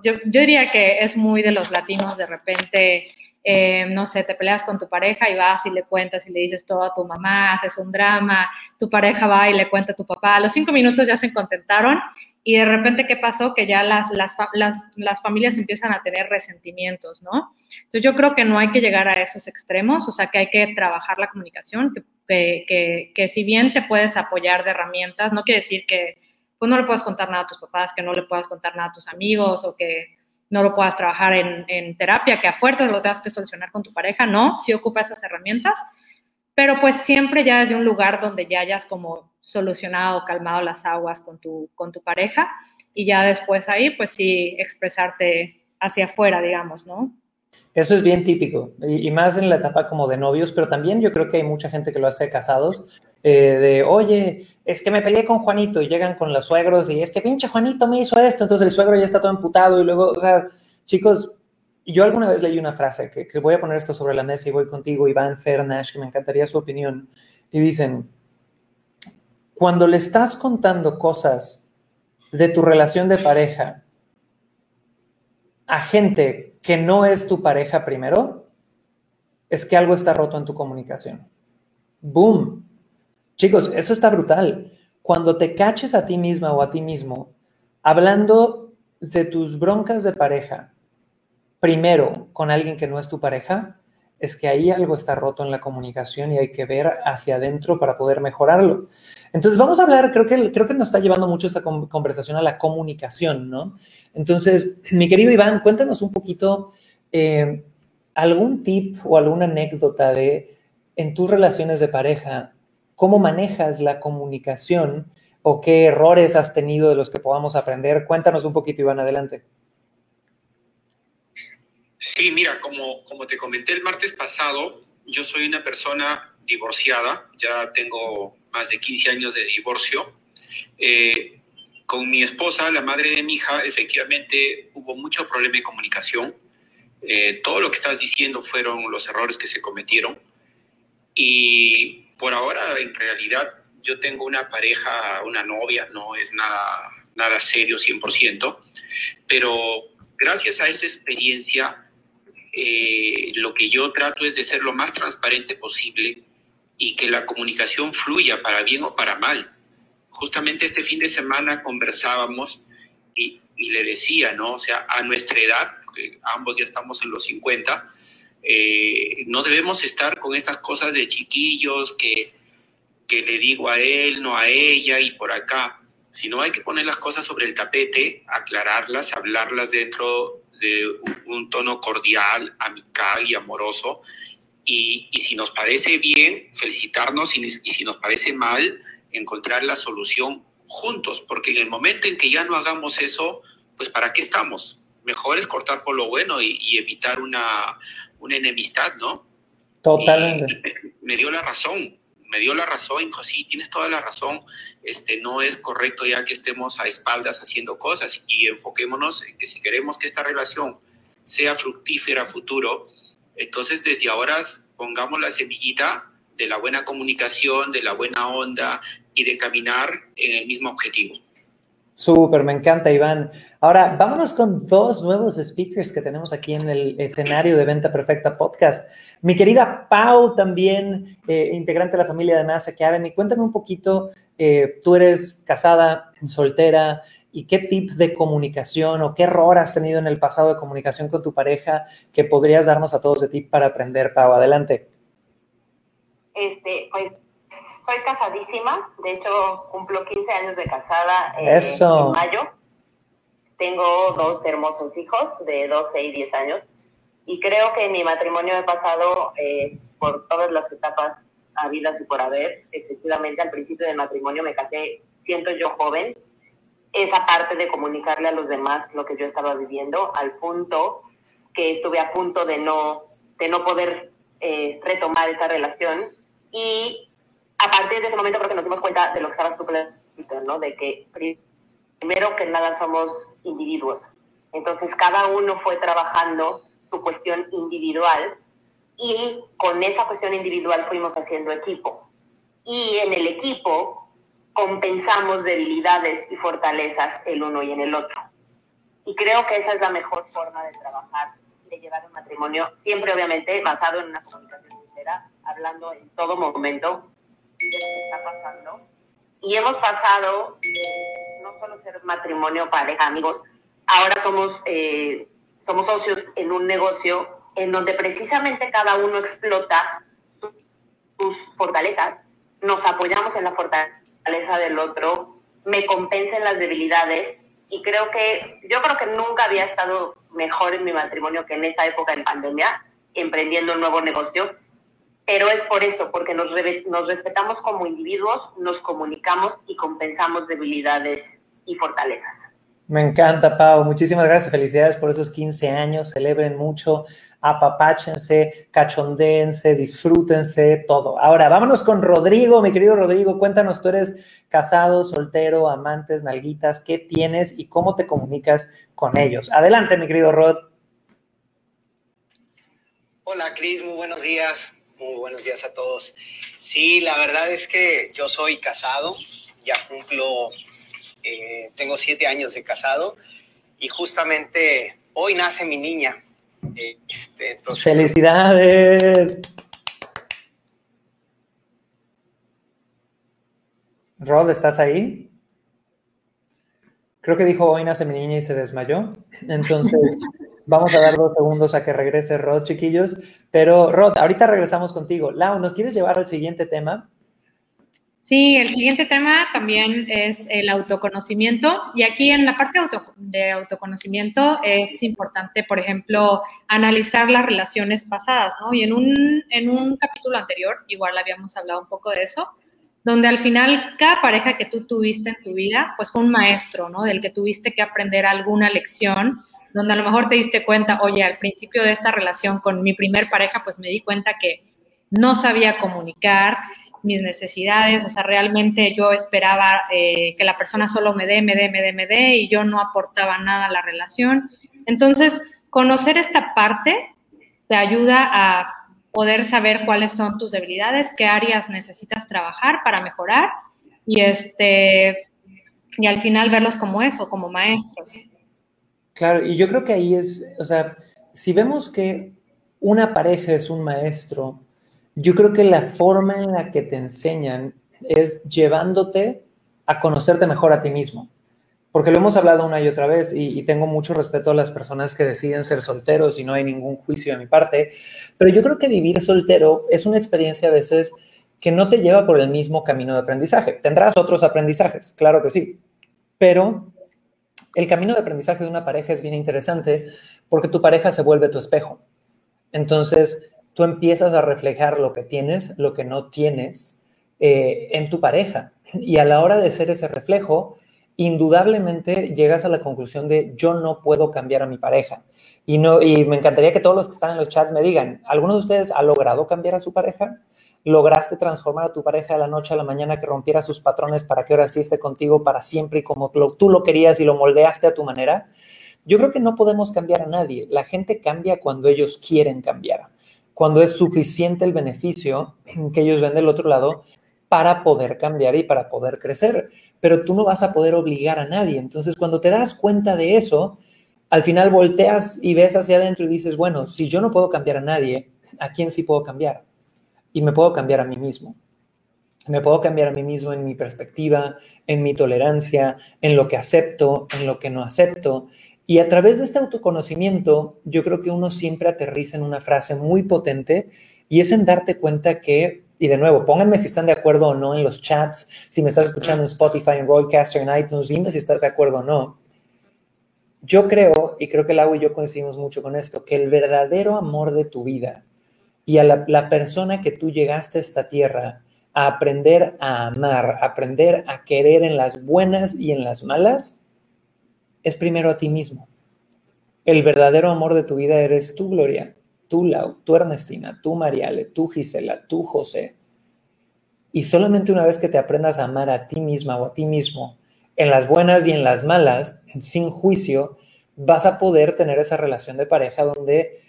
yo, diría que es muy de los latinos de repente, eh, no sé, te peleas con tu pareja y vas y le cuentas y le dices todo a tu mamá, haces un drama, tu pareja va y le cuenta a tu papá, a los cinco minutos ya se contentaron y de repente, ¿qué pasó? Que ya las, las, las, familias empiezan a tener resentimientos, ¿no? Entonces yo creo que no hay que llegar a esos extremos, o sea, que hay que trabajar la comunicación, que, que, que si bien te puedes apoyar de herramientas, no quiere decir que pues no le puedas contar nada a tus papás, que no le puedas contar nada a tus amigos o que no lo puedas trabajar en, terapia, que a fuerzas lo tengas que solucionar con tu pareja, no, sí ocupa esas herramientas, pero pues siempre ya desde un lugar donde ya hayas como solucionado, calmado las aguas con tu, con tu pareja y ya después ahí pues sí expresarte hacia afuera, digamos, ¿no? Eso es bien típico, y, más en la etapa como de novios, pero también yo creo que hay mucha gente que lo hace de casados, eh, de, oye, es que me peleé con Juanito, y llegan con los suegros, y es que pinche Juanito me hizo esto, entonces el suegro ya está todo emputado, y luego, o sea, chicos, yo alguna vez leí una frase que, que voy a poner esto sobre la mesa y voy contigo, Iván Fernash, que me encantaría su opinión, y dicen, cuando le estás contando cosas de tu relación de pareja a gente que no es tu pareja primero, es que algo está roto en tu comunicación. Boom. Chicos, eso está brutal. Cuando te caches a ti misma o a ti mismo hablando de tus broncas de pareja, primero con alguien que no es tu pareja, es que ahí algo está roto en la comunicación y hay que ver hacia adentro para poder mejorarlo. Entonces vamos a hablar, creo que, creo que nos está llevando mucho esta conversación a la comunicación, ¿no? Entonces, mi querido Iván, cuéntanos un poquito eh, algún tip o alguna anécdota de en tus relaciones de pareja, cómo manejas la comunicación o qué errores has tenido de los que podamos aprender. Cuéntanos un poquito, Iván, adelante. Sí, mira, como, como te comenté el martes pasado, yo soy una persona divorciada, ya tengo más de 15 años de divorcio. Eh, con mi esposa, la madre de mi hija, efectivamente hubo mucho problema de comunicación. Eh, todo lo que estás diciendo fueron los errores que se cometieron. Y por ahora, en realidad, yo tengo una pareja, una novia, no es nada, nada serio 100%, pero gracias a esa experiencia, eh, lo que yo trato es de ser lo más transparente posible y que la comunicación fluya para bien o para mal. Justamente este fin de semana conversábamos y, le decía, ¿no? O sea, a nuestra edad, porque ambos ya estamos en los 50, eh, no debemos estar con estas cosas de chiquillos que, que le digo a él, no a ella y por acá, sino hay que poner las cosas sobre el tapete, aclararlas, hablarlas dentro de un tono cordial, amical y amoroso y, si nos parece bien, felicitarnos y, si nos parece mal, encontrar la solución juntos, porque en el momento en que ya no hagamos eso, pues ¿para qué estamos? Mejor es cortar por lo bueno y, evitar una, una, enemistad, ¿no? Totalmente. Me, dio la razón, me dio la razón, dijo, sí, tienes toda la razón, este, no es correcto ya que estemos a espaldas haciendo cosas y enfoquémonos en que si queremos que esta relación sea fructífera a futuro, entonces, desde ahora pongamos la semillita de la buena comunicación, de la buena onda y de caminar en el mismo objetivo. Súper, me encanta, Iván. Ahora, vámonos con dos nuevos speakers que tenemos aquí en el escenario de Venta Perfecta Podcast. Mi querida Pau, también eh, integrante de la familia de Mass Academy. Cuéntame un poquito, eh, tú eres casada, soltera, y qué tip de comunicación o qué error has tenido en el pasado de comunicación con tu pareja que podrías darnos a todos de tip para aprender, Pau. Adelante. Este, pues soy casadísima, de hecho cumplo 15 años de casada eh, en mayo. Tengo dos hermosos hijos de 12 y 10 años y creo que en mi matrimonio he pasado eh, por todas las etapas habidas y por haber. Efectivamente, al principio del matrimonio me casé, siento yo joven, esa parte de comunicarle a los demás lo que yo estaba viviendo, al punto que estuve a punto de no, de no poder eh, retomar esta relación. Y a partir de ese momento creo que nos dimos cuenta de lo que estabas tú ¿no? De que primero que nada somos individuos. Entonces cada uno fue trabajando su cuestión individual y con esa cuestión individual fuimos haciendo equipo. Y en el equipo compensamos debilidades y fortalezas el uno y en el otro. Y creo que esa es la mejor forma de trabajar, de llevar un matrimonio, siempre obviamente basado en una comunicación sincera, hablando en todo momento de lo que está pasando. Y hemos pasado no solo ser matrimonio, pareja, amigos, ahora somos, eh, somos socios en un negocio en donde precisamente cada uno explota sus fortalezas, nos apoyamos en la fortaleza del otro, me compensen las debilidades y creo que yo creo que nunca había estado mejor en mi matrimonio que en esta época de pandemia, emprendiendo un nuevo negocio, pero es por eso, porque nos, nos respetamos como individuos, nos comunicamos y compensamos debilidades y fortalezas. Me encanta, Pau. Muchísimas gracias. Felicidades por esos 15 años. Celebren mucho, apapáchense, cachondéense, disfrútense, todo. Ahora, vámonos con Rodrigo, mi querido Rodrigo. Cuéntanos, tú eres casado, soltero, amantes, nalguitas, ¿qué tienes y cómo te comunicas con ellos? Adelante, mi querido Rod. Hola, Cris, muy buenos días. Muy buenos días a todos. Sí, la verdad es que yo soy casado, ya cumplo eh, tengo siete años de casado y justamente hoy nace mi niña. Este, ¡Felicidades! Rod, ¿estás ahí? Creo que dijo hoy nace mi niña y se desmayó. Entonces, vamos a dar dos segundos a que regrese Rod, chiquillos. Pero Rod, ahorita regresamos contigo. Lau, ¿nos quieres llevar al siguiente tema? Sí, el siguiente tema también es el autoconocimiento. Y aquí en la parte de, autoconocimiento es importante, por ejemplo, analizar las relaciones pasadas, ¿no? Y en un, en un capítulo anterior, igual habíamos hablado un poco de eso, donde al final cada pareja que tú tuviste en tu vida, pues fue un maestro, ¿no? Del que tuviste que aprender alguna lección, donde a lo mejor te diste cuenta, oye, al principio de esta relación con mi primer pareja, pues me di cuenta que no sabía comunicar, mis necesidades, o sea, realmente yo esperaba eh, que la persona solo me dé, me dé, me dé, me dé y yo no aportaba nada a la relación. Entonces, conocer esta parte te ayuda a poder saber cuáles son tus debilidades, qué áreas necesitas trabajar para mejorar y este y al final verlos como eso, como maestros. Claro, y yo creo que ahí es, o sea, si vemos que una pareja es un maestro, yo creo que la forma en la que te enseñan es llevándote a conocerte mejor a ti mismo. Porque lo hemos hablado una y otra vez y, tengo mucho respeto a las personas que deciden ser solteros y no hay ningún juicio de mi parte, pero yo creo que vivir soltero es una experiencia a veces que no te lleva por el mismo camino de aprendizaje. Tendrás otros aprendizajes, claro que sí, pero el camino de aprendizaje de una pareja es bien interesante porque tu pareja se vuelve tu espejo. Entonces, tú empiezas a reflejar lo que tienes, lo que no tienes eh, en tu pareja. Y a la hora de ser ese reflejo, indudablemente llegas a la conclusión de yo no puedo cambiar a mi pareja. Y, no, y me encantaría que todos los que están en los chats me digan, ¿alguno de ustedes ha logrado cambiar a su pareja? ¿Lograste transformar a tu pareja de la noche a la mañana que rompiera sus patrones para que ahora sí esté contigo para siempre y como tú lo querías y lo moldeaste a tu manera? Yo creo que no podemos cambiar a nadie. La gente cambia cuando ellos quieren cambiar cuando es suficiente el beneficio que ellos ven del otro lado para poder cambiar y para poder crecer. Pero tú no vas a poder obligar a nadie. Entonces, cuando te das cuenta de eso, al final volteas y ves hacia adentro y dices, bueno, si yo no puedo cambiar a nadie, ¿a quién sí puedo cambiar? Y me puedo cambiar a mí mismo. Me puedo cambiar a mí mismo en mi perspectiva, en mi tolerancia, en lo que acepto, en lo que no acepto. Y a través de este autoconocimiento, yo creo que uno siempre aterriza en una frase muy potente y es en darte cuenta que, y de nuevo, pónganme si están de acuerdo o no en los chats, si me estás escuchando en Spotify, en Roycaster, en iTunes, dime si estás de acuerdo o no. Yo creo, y creo que Lau y yo coincidimos mucho con esto, que el verdadero amor de tu vida y a la, persona que tú llegaste a esta tierra a aprender a amar, aprender a querer en las buenas y en las malas, es primero a ti mismo. El verdadero amor de tu vida eres tú, Gloria, tú, Lau, tú, Ernestina, tú, Mariale, tú, Gisela, tú, José. Y solamente una vez que te aprendas a amar a ti misma o a ti mismo, en las buenas y en las malas, sin juicio, vas a poder tener esa relación de pareja donde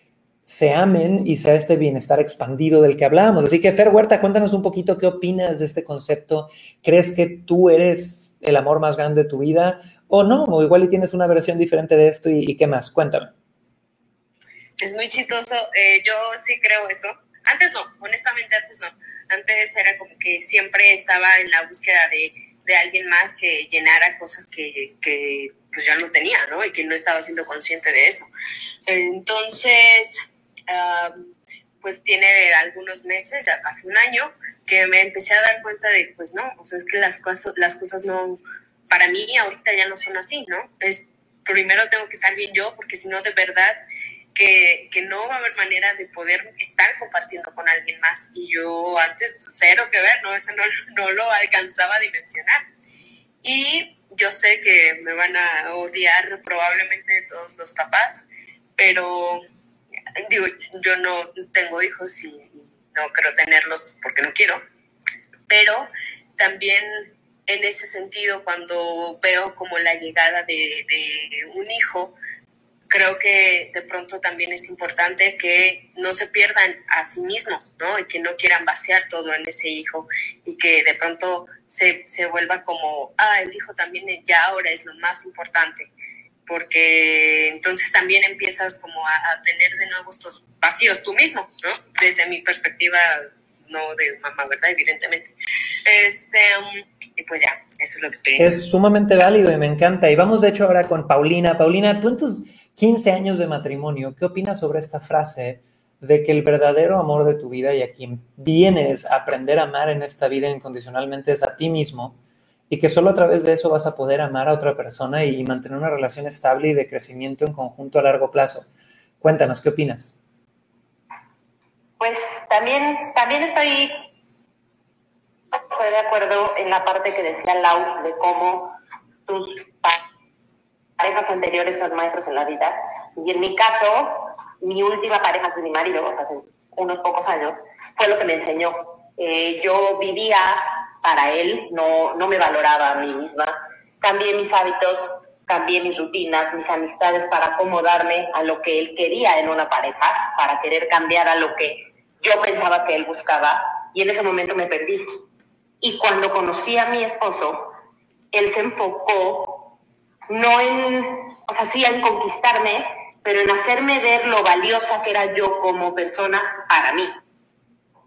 se amen y sea este bienestar expandido del que hablábamos. Así que, Fer Huerta, cuéntanos un poquito qué opinas de este concepto. ¿Crees que tú eres el amor más grande de tu vida o no, o igual y tienes una versión diferente de esto y, qué más, cuéntame. Es muy chistoso, eh, yo sí creo eso. Antes no, honestamente antes no. Antes era como que siempre estaba en la búsqueda de, de alguien más que llenara cosas que, que pues ya no tenía, ¿no? Y que no estaba siendo consciente de eso. Entonces, pues tiene algunos meses, ya casi un año, que me empecé a dar cuenta de, pues no, o sea, es que las cosas, las cosas no, para mí ahorita ya no son así, ¿no? Es primero tengo que estar bien yo, porque si no, de verdad que, que, no va a haber manera de poder estar compartiendo con alguien más. Y yo antes, pues, cero que ver, ¿no? Eso no, no lo alcanzaba a dimensionar. Y yo sé que me van a odiar probablemente todos los papás, pero digo, yo no tengo hijos y, no quiero tenerlos porque no quiero, pero también en ese sentido, cuando veo como la llegada de, de un hijo, creo que de pronto también es importante que no se pierdan a sí mismos, ¿no? Y que no quieran vaciar todo en ese hijo y que de pronto se, se vuelva como, ah, el hijo también ya ahora es lo más importante, porque entonces también empiezas como a, tener de nuevo estos vacíos tú mismo, ¿no? Desde mi perspectiva, no de mamá, ¿verdad? Evidentemente. Este, um, y pues ya, eso es lo que pienso. Es sumamente válido y me encanta. Y vamos de hecho ahora con Paulina. Paulina, tú en tus 15 años de matrimonio, ¿qué opinas sobre esta frase de que el verdadero amor de tu vida y a quien vienes a aprender a amar en esta vida incondicionalmente es a ti mismo y que solo a través de eso vas a poder amar a otra persona y mantener una relación estable y de crecimiento en conjunto a largo plazo? Cuéntanos, ¿qué opinas? Pues también, también estoy, de acuerdo en la parte que decía Lau de cómo tus parejas anteriores son maestros en la vida. Y en mi caso, mi última pareja de mi marido, hace unos pocos años, fue lo que me enseñó. Eh, yo vivía para él, no, no me valoraba a mí misma. Cambié mis hábitos, cambié mis rutinas, mis amistades para acomodarme a lo que él quería en una pareja, para querer cambiar a lo que yo pensaba que él buscaba. Y en ese momento me perdí. Y cuando conocí a mi esposo, él se enfocó no en, o sea, sí en conquistarme, pero en hacerme ver lo valiosa que era yo como persona para mí.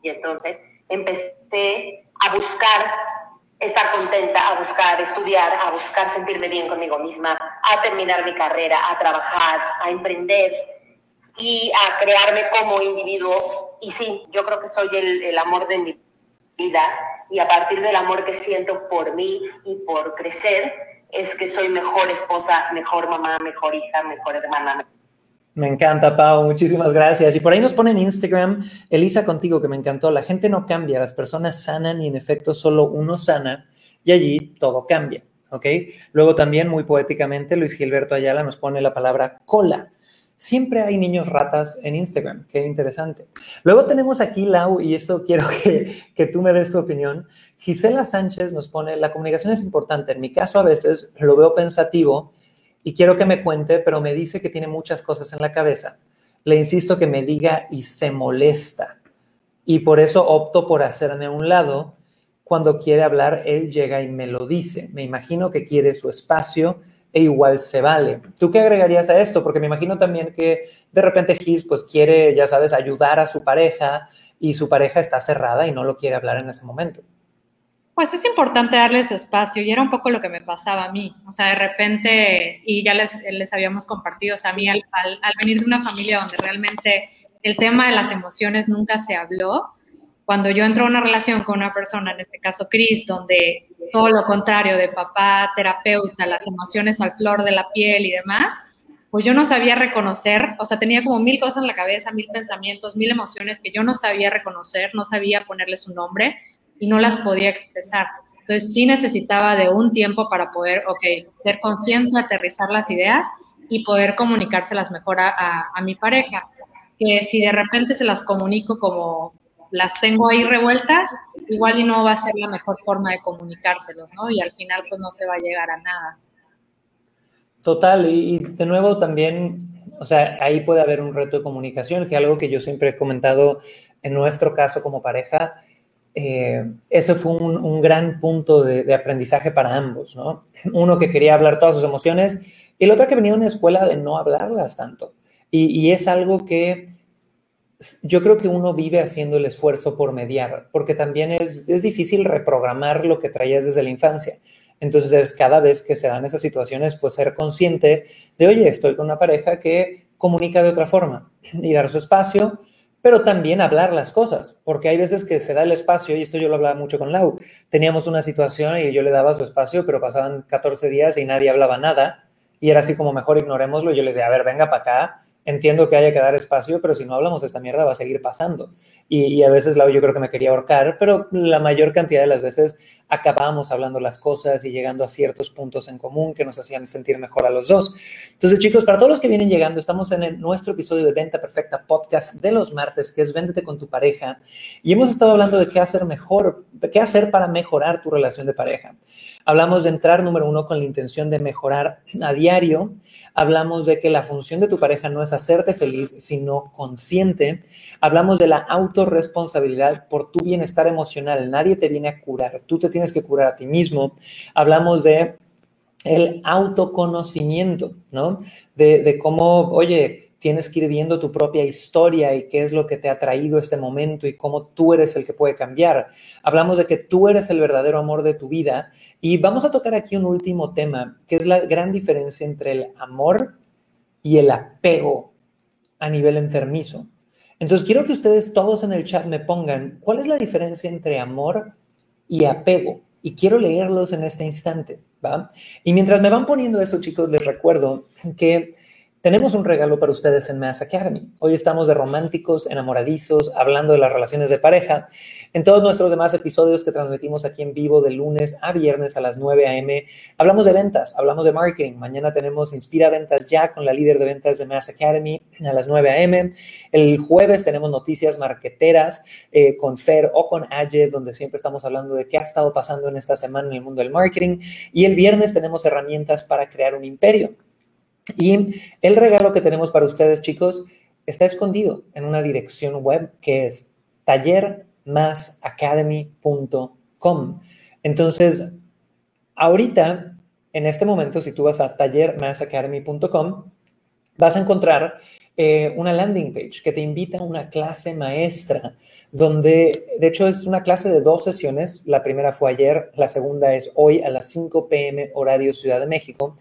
Y entonces empecé a buscar estar contenta, a buscar estudiar, a buscar sentirme bien conmigo misma, a terminar mi carrera, a trabajar, a emprender y a crearme como individuo. Y sí, yo creo que soy el, el amor de mi vida y a partir del amor que siento por mí y por crecer, es que soy mejor esposa, mejor mamá, mejor hija, mejor hermana. Me encanta, Pau, muchísimas gracias. Y por ahí nos pone en Instagram, Elisa contigo, que me encantó, la gente no cambia, las personas sanan y en efecto solo uno sana y allí todo cambia, ¿ok? Luego también, muy poéticamente, Luis Gilberto Ayala nos pone la palabra cola siempre hay niños ratas en Instagram. Qué interesante. Luego tenemos aquí, Lau, y esto quiero que, que, tú me des tu opinión. Gisela Sánchez nos pone, la comunicación es importante. En mi caso a veces lo veo pensativo y quiero que me cuente, pero me dice que tiene muchas cosas en la cabeza. Le insisto que me diga y se molesta. Y por eso opto por hacerme a un lado. Cuando quiere hablar, él llega y me lo dice. Me imagino que quiere su espacio e igual se vale. ¿Tú qué agregarías a esto? Porque me imagino también que de repente Gis pues quiere, ya sabes, ayudar a su pareja y su pareja está cerrada y no lo quiere hablar en ese momento. Pues es importante darle su espacio y era un poco lo que me pasaba a mí. O sea, de repente, y ya les, les habíamos compartido, o sea, a mí al, al venir de una familia donde realmente el tema de las emociones nunca se habló, cuando yo entro a una relación con una persona, en este caso Chris, donde todo lo contrario de papá, terapeuta, las emociones al flor de la piel y demás, pues yo no sabía reconocer, o sea, tenía como mil cosas en la cabeza, mil pensamientos, mil emociones que yo no sabía reconocer, no sabía ponerles un nombre y no las podía expresar. Entonces sí necesitaba de un tiempo para poder, ok, ser consciente, aterrizar las ideas y poder comunicárselas mejor a, mi pareja. Que si de repente se las comunico como las tengo ahí revueltas, igual y no va a ser la mejor forma de comunicárselos, ¿no? Y al final pues no se va a llegar a nada. Total, y, de nuevo también, o sea, ahí puede haber un reto de comunicación, que algo que yo siempre he comentado en nuestro caso como pareja, eh, ese fue un, gran punto de, aprendizaje para ambos, ¿no? Uno que quería hablar todas sus emociones y el otro que venía de una escuela de no hablarlas tanto. y es algo que yo creo que uno vive haciendo el esfuerzo por mediar, porque también es, difícil reprogramar lo que traías desde la infancia. Entonces, es cada vez que se dan esas situaciones, pues ser consciente de, oye, estoy con una pareja que comunica de otra forma y dar su espacio, pero también hablar las cosas, porque hay veces que se da el espacio, y esto yo lo hablaba mucho con Lau, teníamos una situación y yo le daba su espacio, pero pasaban 14 días y nadie hablaba nada, y era así como mejor ignorémoslo, y yo les decía, a ver, venga para acá, entiendo que haya que dar espacio, pero si no hablamos de esta mierda va a seguir pasando. Y, a veces, yo creo que me quería ahorcar, pero la mayor cantidad de las veces acabábamos hablando las cosas y llegando a ciertos puntos en común que nos hacían sentir mejor a los dos. Entonces, chicos, para todos los que vienen llegando, estamos en nuestro episodio de Venta Perfecta Podcast de los martes, que es Véndete con tu pareja. Y hemos estado hablando de qué hacer mejor, qué hacer para mejorar tu relación de pareja. Hablamos de entrar, número uno, con la intención de mejorar a diario. Hablamos de que la función de tu pareja no es hacerte feliz, sino consciente. Hablamos de la autorresponsabilidad por tu bienestar emocional. Nadie te viene a curar, tú te tienes que curar a ti mismo. Hablamos de el autoconocimiento, ¿no? De, de cómo, oye, tienes que ir viendo tu propia historia y qué es lo que te ha traído este momento y cómo tú eres el que puede cambiar. Hablamos de que tú eres el verdadero amor de tu vida y vamos a tocar aquí un último tema, que es la gran diferencia entre el amor y el apego a nivel enfermizo. Entonces, quiero que ustedes todos en el chat me pongan cuál es la diferencia entre amor y apego. Y quiero leerlos en este instante, ¿va? Y mientras me van poniendo eso, chicos, les recuerdo que tenemos un regalo para ustedes en Mass Academy. Hoy estamos de románticos, enamoradizos, hablando de las relaciones de pareja. En todos nuestros demás episodios que transmitimos aquí en vivo de lunes a viernes a las 9 a.m., hablamos de ventas, hablamos de marketing. Mañana tenemos Inspira Ventas Ya con la líder de ventas de Mass Academy a las 9 a.m. El jueves tenemos noticias marqueteras eh, con Fer o con Aye, donde siempre estamos hablando de qué ha estado pasando en esta semana en el mundo del marketing. Y el viernes tenemos herramientas para crear un imperio y el regalo que tenemos para ustedes, chicos, está escondido en una dirección web que es tallermasacademy.com. Entonces, ahorita, en este momento, si tú vas a tallermasacademy.com, vas a encontrar eh, una landing page que te invita a una clase maestra, donde de hecho es una clase de dos sesiones. La primera fue ayer, la segunda es hoy a las 5 pm horario Ciudad de México.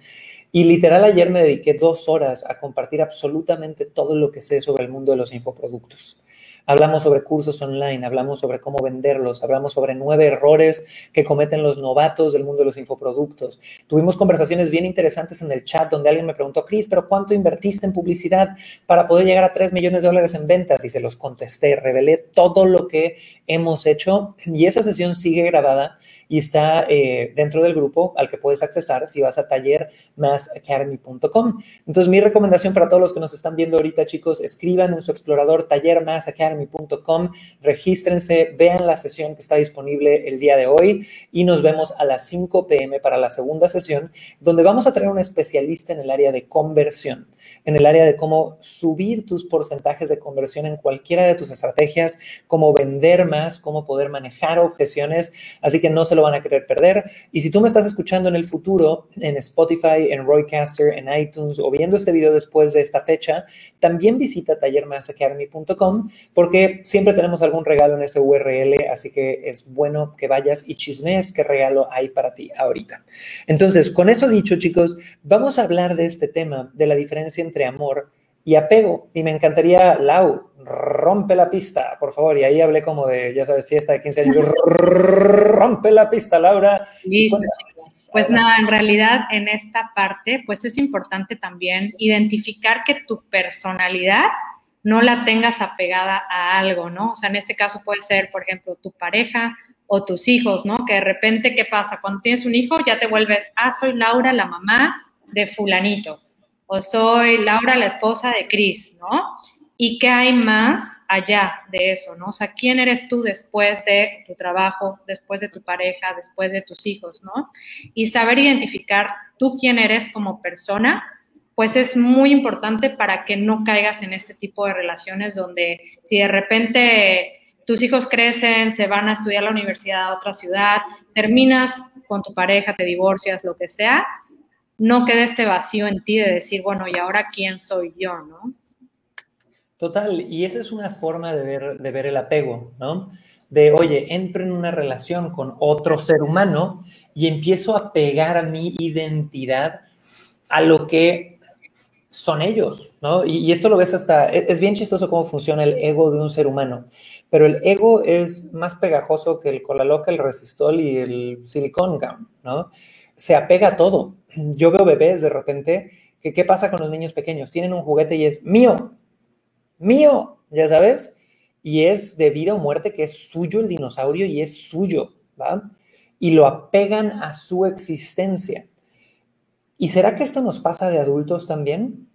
Y literal ayer me dediqué dos horas a compartir absolutamente todo lo que sé sobre el mundo de los infoproductos. Hablamos sobre cursos online, hablamos sobre cómo venderlos, hablamos sobre nueve errores que cometen los novatos del mundo de los infoproductos. Tuvimos conversaciones bien interesantes en el chat donde alguien me preguntó, Cris, ¿pero cuánto invertiste en publicidad para poder llegar a 3 millones de dólares en ventas? Y se los contesté, revelé todo lo que hemos hecho y esa sesión sigue grabada y está eh, dentro del grupo al que puedes accesar si vas a tallermasacademy.com. Entonces, mi recomendación para todos los que nos están viendo ahorita, chicos, escriban en su explorador tallermasacademy.com, regístrense, vean la sesión que está disponible el día de hoy y nos vemos a las 5 pm para la segunda sesión, donde vamos a traer un especialista en el área de conversión, en el área de cómo subir tus porcentajes de conversión en cualquiera de tus estrategias, cómo vender más, cómo poder manejar objeciones. Así que no se lo van a querer perder. Y si tú me estás escuchando en el futuro, en Spotify, en Roycaster, en iTunes o viendo este video después de esta fecha, también visita tallermasacademy.com porque siempre tenemos algún regalo en ese URL, así que es bueno que vayas y chismees qué regalo hay para ti ahorita. Entonces, con eso dicho, chicos, vamos a hablar de este tema, de la diferencia entre amor y apego. Y me encantaría, Lau, rompe la pista, por favor. Y ahí hablé como de, ya sabes, fiesta de 15 años. rompe la pista, Laura. Listo, chicos. Pues nada, en realidad en esta parte, pues es importante también identificar que tu personalidad no la tengas apegada a algo, ¿no? O sea, en este caso puede ser, por ejemplo, tu pareja o tus hijos, ¿no? Que de repente, ¿qué pasa? Cuando tienes un hijo, ya te vuelves, ah, soy Laura, la mamá de fulanito o soy Laura, la esposa de Cris, ¿no? ¿Y qué hay más allá de eso, no? O sea, ¿quién eres tú después de tu trabajo, después de tu pareja, después de tus hijos, no? Y saber identificar tú quién eres como persona, pues es muy importante para que no caigas en este tipo de relaciones donde si de repente tus hijos crecen, se van a estudiar a la universidad a otra ciudad, terminas con tu pareja, te divorcias, lo que sea, no quede este vacío en ti de decir, bueno, ¿y ahora quién soy yo, no? Total, y esa es una forma de ver, de ver el apego, ¿no? De, oye, entro en una relación con otro ser humano y empiezo a pegar mi identidad a lo que son ellos, ¿no? Y, esto lo ves hasta, es, bien chistoso cómo funciona el ego de un ser humano, pero el ego es más pegajoso que el cola loca, el resistol y el silicon gum, ¿no? Se apega a todo. Yo veo bebés de repente que qué pasa con los niños pequeños, tienen un juguete y es mío, mío, ya sabes, y es de vida o muerte que es suyo el dinosaurio y es suyo, ¿va? Y lo apegan a su existencia. ¿Y será que esto nos pasa de adultos también?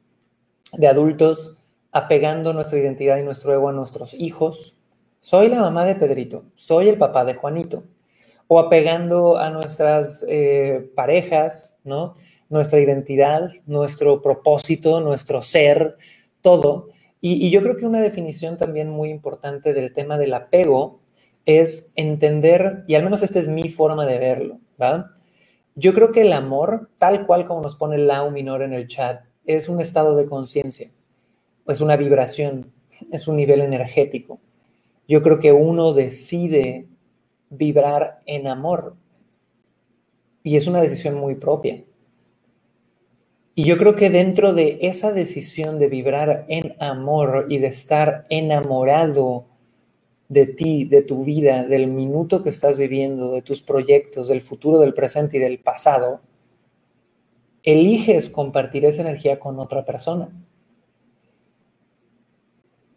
De adultos apegando nuestra identidad y nuestro ego a nuestros hijos. Soy la mamá de Pedrito, soy el papá de Juanito. O apegando a nuestras eh, parejas, ¿no? Nuestra identidad, nuestro propósito, nuestro ser, todo. Y, yo creo que una definición también muy importante del tema del apego es entender, y al menos esta es mi forma de verlo, ¿va? Yo creo que el amor, tal cual como nos pone Lau Minor en el chat, es un estado de conciencia, es una vibración, es un nivel energético. Yo creo que uno decide vibrar en amor y es una decisión muy propia. Y yo creo que dentro de esa decisión de vibrar en amor y de estar enamorado de ti, de tu vida, del minuto que estás viviendo, de tus proyectos, del futuro, del presente y del pasado, eliges compartir esa energía con otra persona.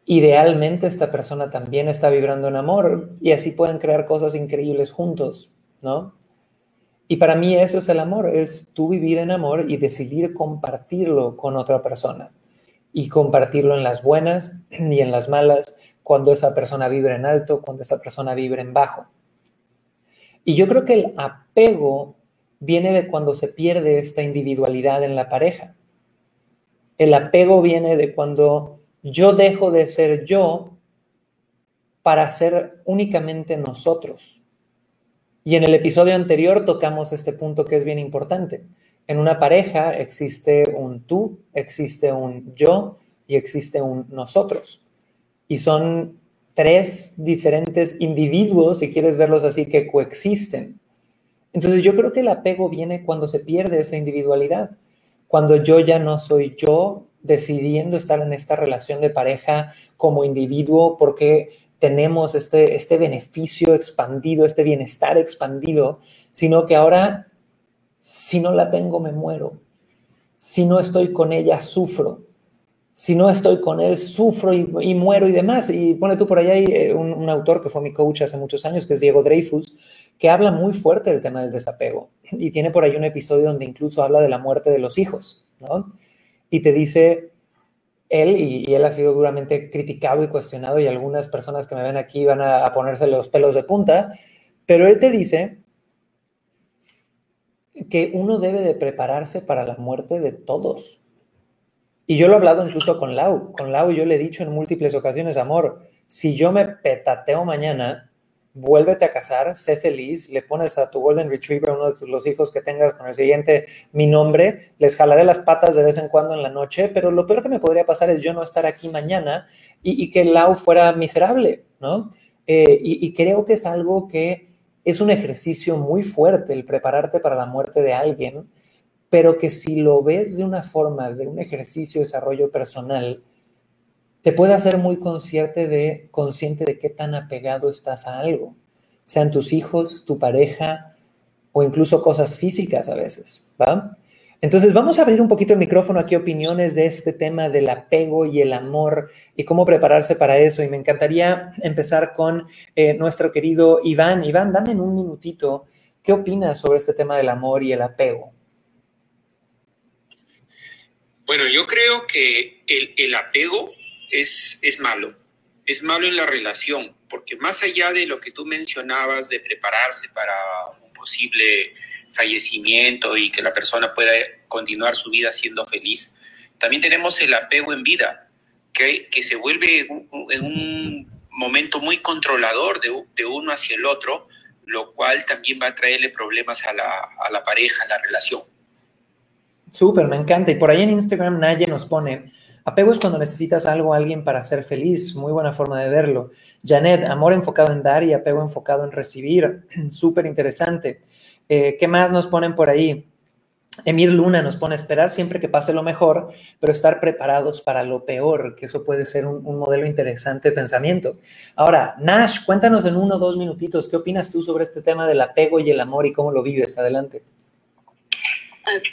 Idealmente esta persona también está vibrando en amor y así pueden crear cosas increíbles juntos, ¿no? Y para mí eso es el amor, es tú vivir en amor y decidir compartirlo con otra persona. Y compartirlo en las buenas y en las malas, cuando esa persona vibra en alto, cuando esa persona vibra en bajo. Y yo creo que el apego viene de cuando se pierde esta individualidad en la pareja. El apego viene de cuando yo dejo de ser yo para ser únicamente nosotros. Y en el episodio anterior tocamos este punto que es bien importante. En una pareja existe un tú, existe un yo y existe un nosotros y son tres diferentes individuos, si quieres verlos así, que coexisten. Entonces yo creo que el apego viene cuando se pierde esa individualidad, cuando yo ya no soy yo decidiendo estar en esta relación de pareja como individuo porque tenemos este, este beneficio expandido, este bienestar expandido, sino que ahora si no la tengo me muero, si no estoy con ella sufro, si no estoy con él, sufro y, muero y demás. Y pone tú por allá hay eh, un, autor que fue mi coach hace muchos años, que es Diego Dreyfus, que habla muy fuerte del tema del desapego. Y tiene por ahí un episodio donde incluso habla de la muerte de los hijos, ¿no? Y te dice, él, y, él ha sido duramente criticado y cuestionado, y algunas personas que me ven aquí van a, ponerse los pelos de punta, pero él te dice que uno debe de prepararse para la muerte de todos y yo lo he hablado incluso con Lau. Con Lau yo le he dicho en múltiples ocasiones, amor, si yo me petateo mañana, vuélvete a casar, sé feliz, le pones a tu Golden Retriever, uno de los hijos que tengas con el siguiente, mi nombre, les jalaré las patas de vez en cuando en la noche, pero lo peor que me podría pasar es yo no estar aquí mañana y, que Lau fuera miserable, ¿no? Eh, y, y creo que es algo que es un ejercicio muy fuerte el prepararte para la muerte de alguien pero que si lo ves de una forma, de un ejercicio de desarrollo personal, te puede hacer muy consciente de, consciente de qué tan apegado estás a algo, sean tus hijos, tu pareja o incluso cosas físicas a veces. Entonces vamos a abrir un poquito el micrófono aquí, opiniones de este tema del apego y el amor y cómo prepararse para eso. Y me encantaría empezar con eh, nuestro querido Iván. Iván, dame en un minutito, ¿qué opinas sobre este tema del amor y el apego? Bueno, yo creo que el, apego es, es malo, es malo en la relación, porque más allá de lo que tú mencionabas de prepararse para un posible fallecimiento y que la persona pueda continuar su vida siendo feliz, también tenemos el apego en vida, que, que se vuelve en un momento muy controlador de, de, uno hacia el otro, lo cual también va a traerle problemas a la, a la pareja, a la relación. Súper, me encanta. Y por ahí en Instagram Naye nos pone, apego es cuando necesitas algo alguien para ser feliz. Muy buena forma de verlo. Janet, amor enfocado en dar y apego enfocado en recibir. Súper interesante. Eh, ¿Qué más nos ponen por ahí? Emir Luna nos pone esperar siempre que pase lo mejor, pero estar preparados para lo peor, que eso puede ser un, modelo interesante de pensamiento. Ahora, Nash, cuéntanos en uno o dos minutitos, ¿qué opinas tú sobre este tema del apego y el amor y cómo lo vives? Adelante.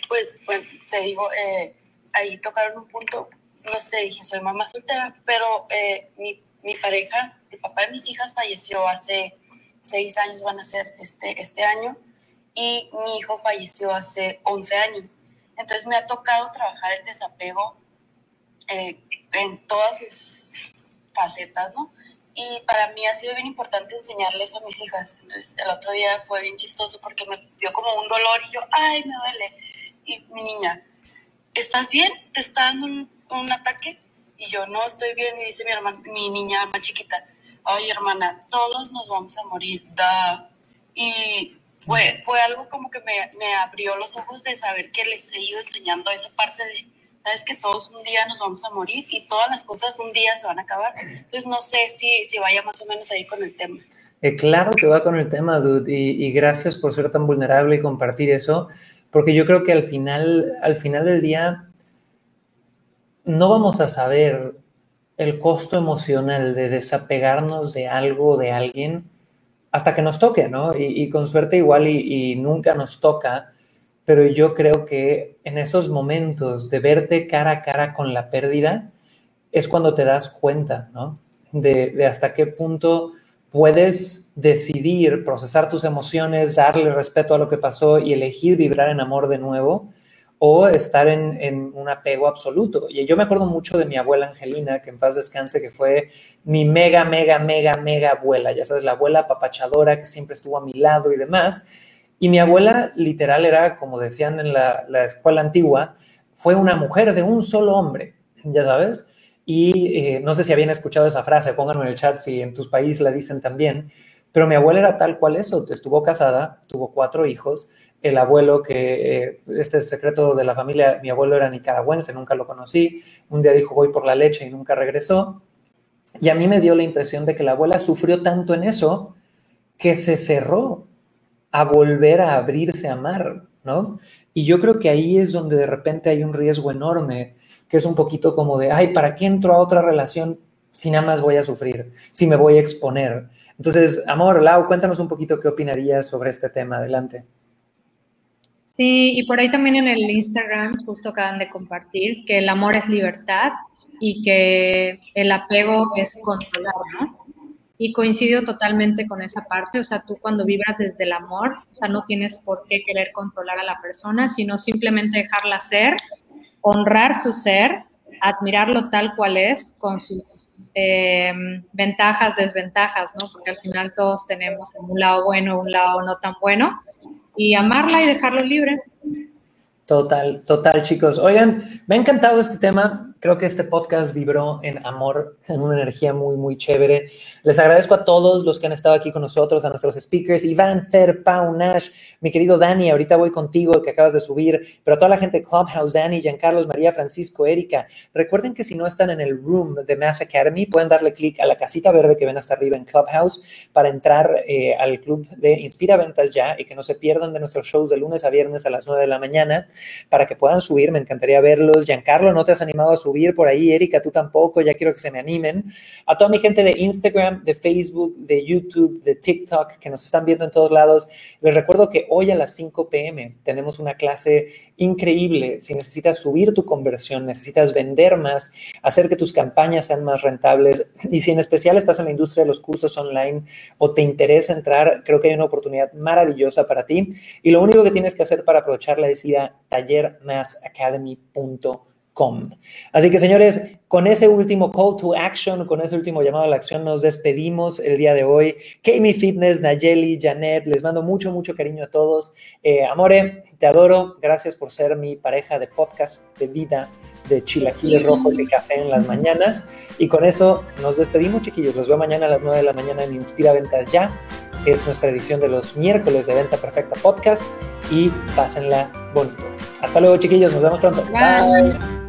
Pues, bueno, te digo, eh, ahí tocaron un punto, no sé, dije, soy mamá soltera, pero eh, mi, mi, pareja, el papá de mis hijas falleció hace seis años, van a ser este, este año, y mi hijo falleció hace 11 años. Entonces me ha tocado trabajar el desapego eh, en todas sus facetas, ¿no? Y para mí ha sido bien importante enseñarle eso a mis hijas. Entonces el otro día fue bien chistoso porque me dio como un dolor y yo, ay, me duele. Y mi niña, ¿estás bien? ¿Te está dando un, un ataque? Y yo, no estoy bien. Y dice mi, hermana, mi niña más chiquita, ay, hermana, todos nos vamos a morir, da. Y fue, fue algo como que me, me, abrió los ojos de saber que les he ido enseñando esa parte de, sabes que todos un día nos vamos a morir y todas las cosas un día se van a acabar. Entonces no sé si, si vaya más o menos ahí con el tema. Eh, claro que va con el tema, dude, y, y, gracias por ser tan vulnerable y compartir eso, porque yo creo que al final, al final del día no vamos a saber el costo emocional de desapegarnos de algo, de alguien, hasta que nos toque, ¿no? Y, con suerte igual y, nunca nos toca, pero yo creo que en esos momentos de verte cara a cara con la pérdida es cuando te das cuenta, ¿no? De, hasta qué punto puedes decidir procesar tus emociones, darle respeto a lo que pasó y elegir vibrar en amor de nuevo o estar en, un apego absoluto. Y yo me acuerdo mucho de mi abuela Angelina, que en paz descanse, que fue mi mega, mega, mega, mega abuela, ya sabes, la abuela papachadora que siempre estuvo a mi lado y demás. Y mi abuela literal era, como decían en la, escuela antigua, fue una mujer de un solo hombre, ya sabes. Y eh, no sé si habían escuchado esa frase, pónganme en el chat si en tus países la dicen también, pero mi abuela era tal cual eso, estuvo casada, tuvo cuatro hijos, el abuelo que, eh, este es secreto de la familia, mi abuelo era nicaragüense, nunca lo conocí, un día dijo voy por la leche y nunca regresó, y a mí me dio la impresión de que la abuela sufrió tanto en eso que se cerró a volver a abrirse a amar, ¿no? Y yo creo que ahí es donde de repente hay un riesgo enorme, que es un poquito como de, ay, ¿para qué entro a otra relación si nada más voy a sufrir, si me voy a exponer? Entonces, amor, Lau, cuéntanos un poquito qué opinarías sobre este tema. Adelante. Sí, y por ahí también en el Instagram justo acaban de compartir que el amor es libertad y que el apego es controlar, ¿no? Y coincido totalmente con esa parte, o sea, tú cuando vibras desde el amor, o sea, no tienes por qué querer controlar a la persona, sino simplemente dejarla ser, honrar su ser, admirarlo tal cual es, con sus Em, ventajas, desventajas, ¿no? Porque al final todos tenemos un lado bueno, un lado no tan bueno, y amarla y dejarlo libre. Total, total, chicos. Oigan, me ha encantado este tema. Creo que este podcast vibró en amor, en una energía muy, muy chévere. Les agradezco a todos los que han estado aquí con nosotros, a nuestros speakers, Iván, Fer, Pau, Nash, mi querido Dani, ahorita voy contigo que acabas de subir, pero a toda la gente de Clubhouse, Dani, Giancarlos, María, Francisco, Erika. Recuerden que si no están en el room de Mass Academy, pueden darle clic a la casita verde que ven hasta arriba en Clubhouse para entrar eh, al club de Inspira Ventas ya y que no se pierdan de nuestros shows de lunes a viernes a las 9 de la mañana para que puedan subir. Me encantaría verlos. Giancarlo, ¿no te has animado a subir? Por ahí, Erika, tú tampoco, ya quiero que se me animen. A toda mi gente de Instagram, de Facebook, de YouTube, de TikTok, que nos están viendo en todos lados, les recuerdo que hoy a las 5 pm tenemos una clase increíble. Si necesitas subir tu conversión, necesitas vender más, hacer que tus campañas sean más rentables y si en especial estás en la industria de los cursos online o te interesa entrar, creo que hay una oportunidad maravillosa para ti. Y lo único que tienes que hacer para aprovecharla es ir a Así que señores, con ese último call to action, con ese último llamado a la acción, nos despedimos el día de hoy. Kami Fitness, Nayeli, Janet, les mando mucho, mucho cariño a todos. Eh, amore, te adoro. Gracias por ser mi pareja de podcast de vida de chilaquiles rojos y café en las mañanas. Y con eso nos despedimos, chiquillos. Los veo mañana a las 9 de la mañana en Inspira Ventas Ya. Es nuestra edición de los miércoles de Venta Perfecta Podcast. Y pásenla bonito. Hasta luego, chiquillos. Nos vemos pronto. Bye.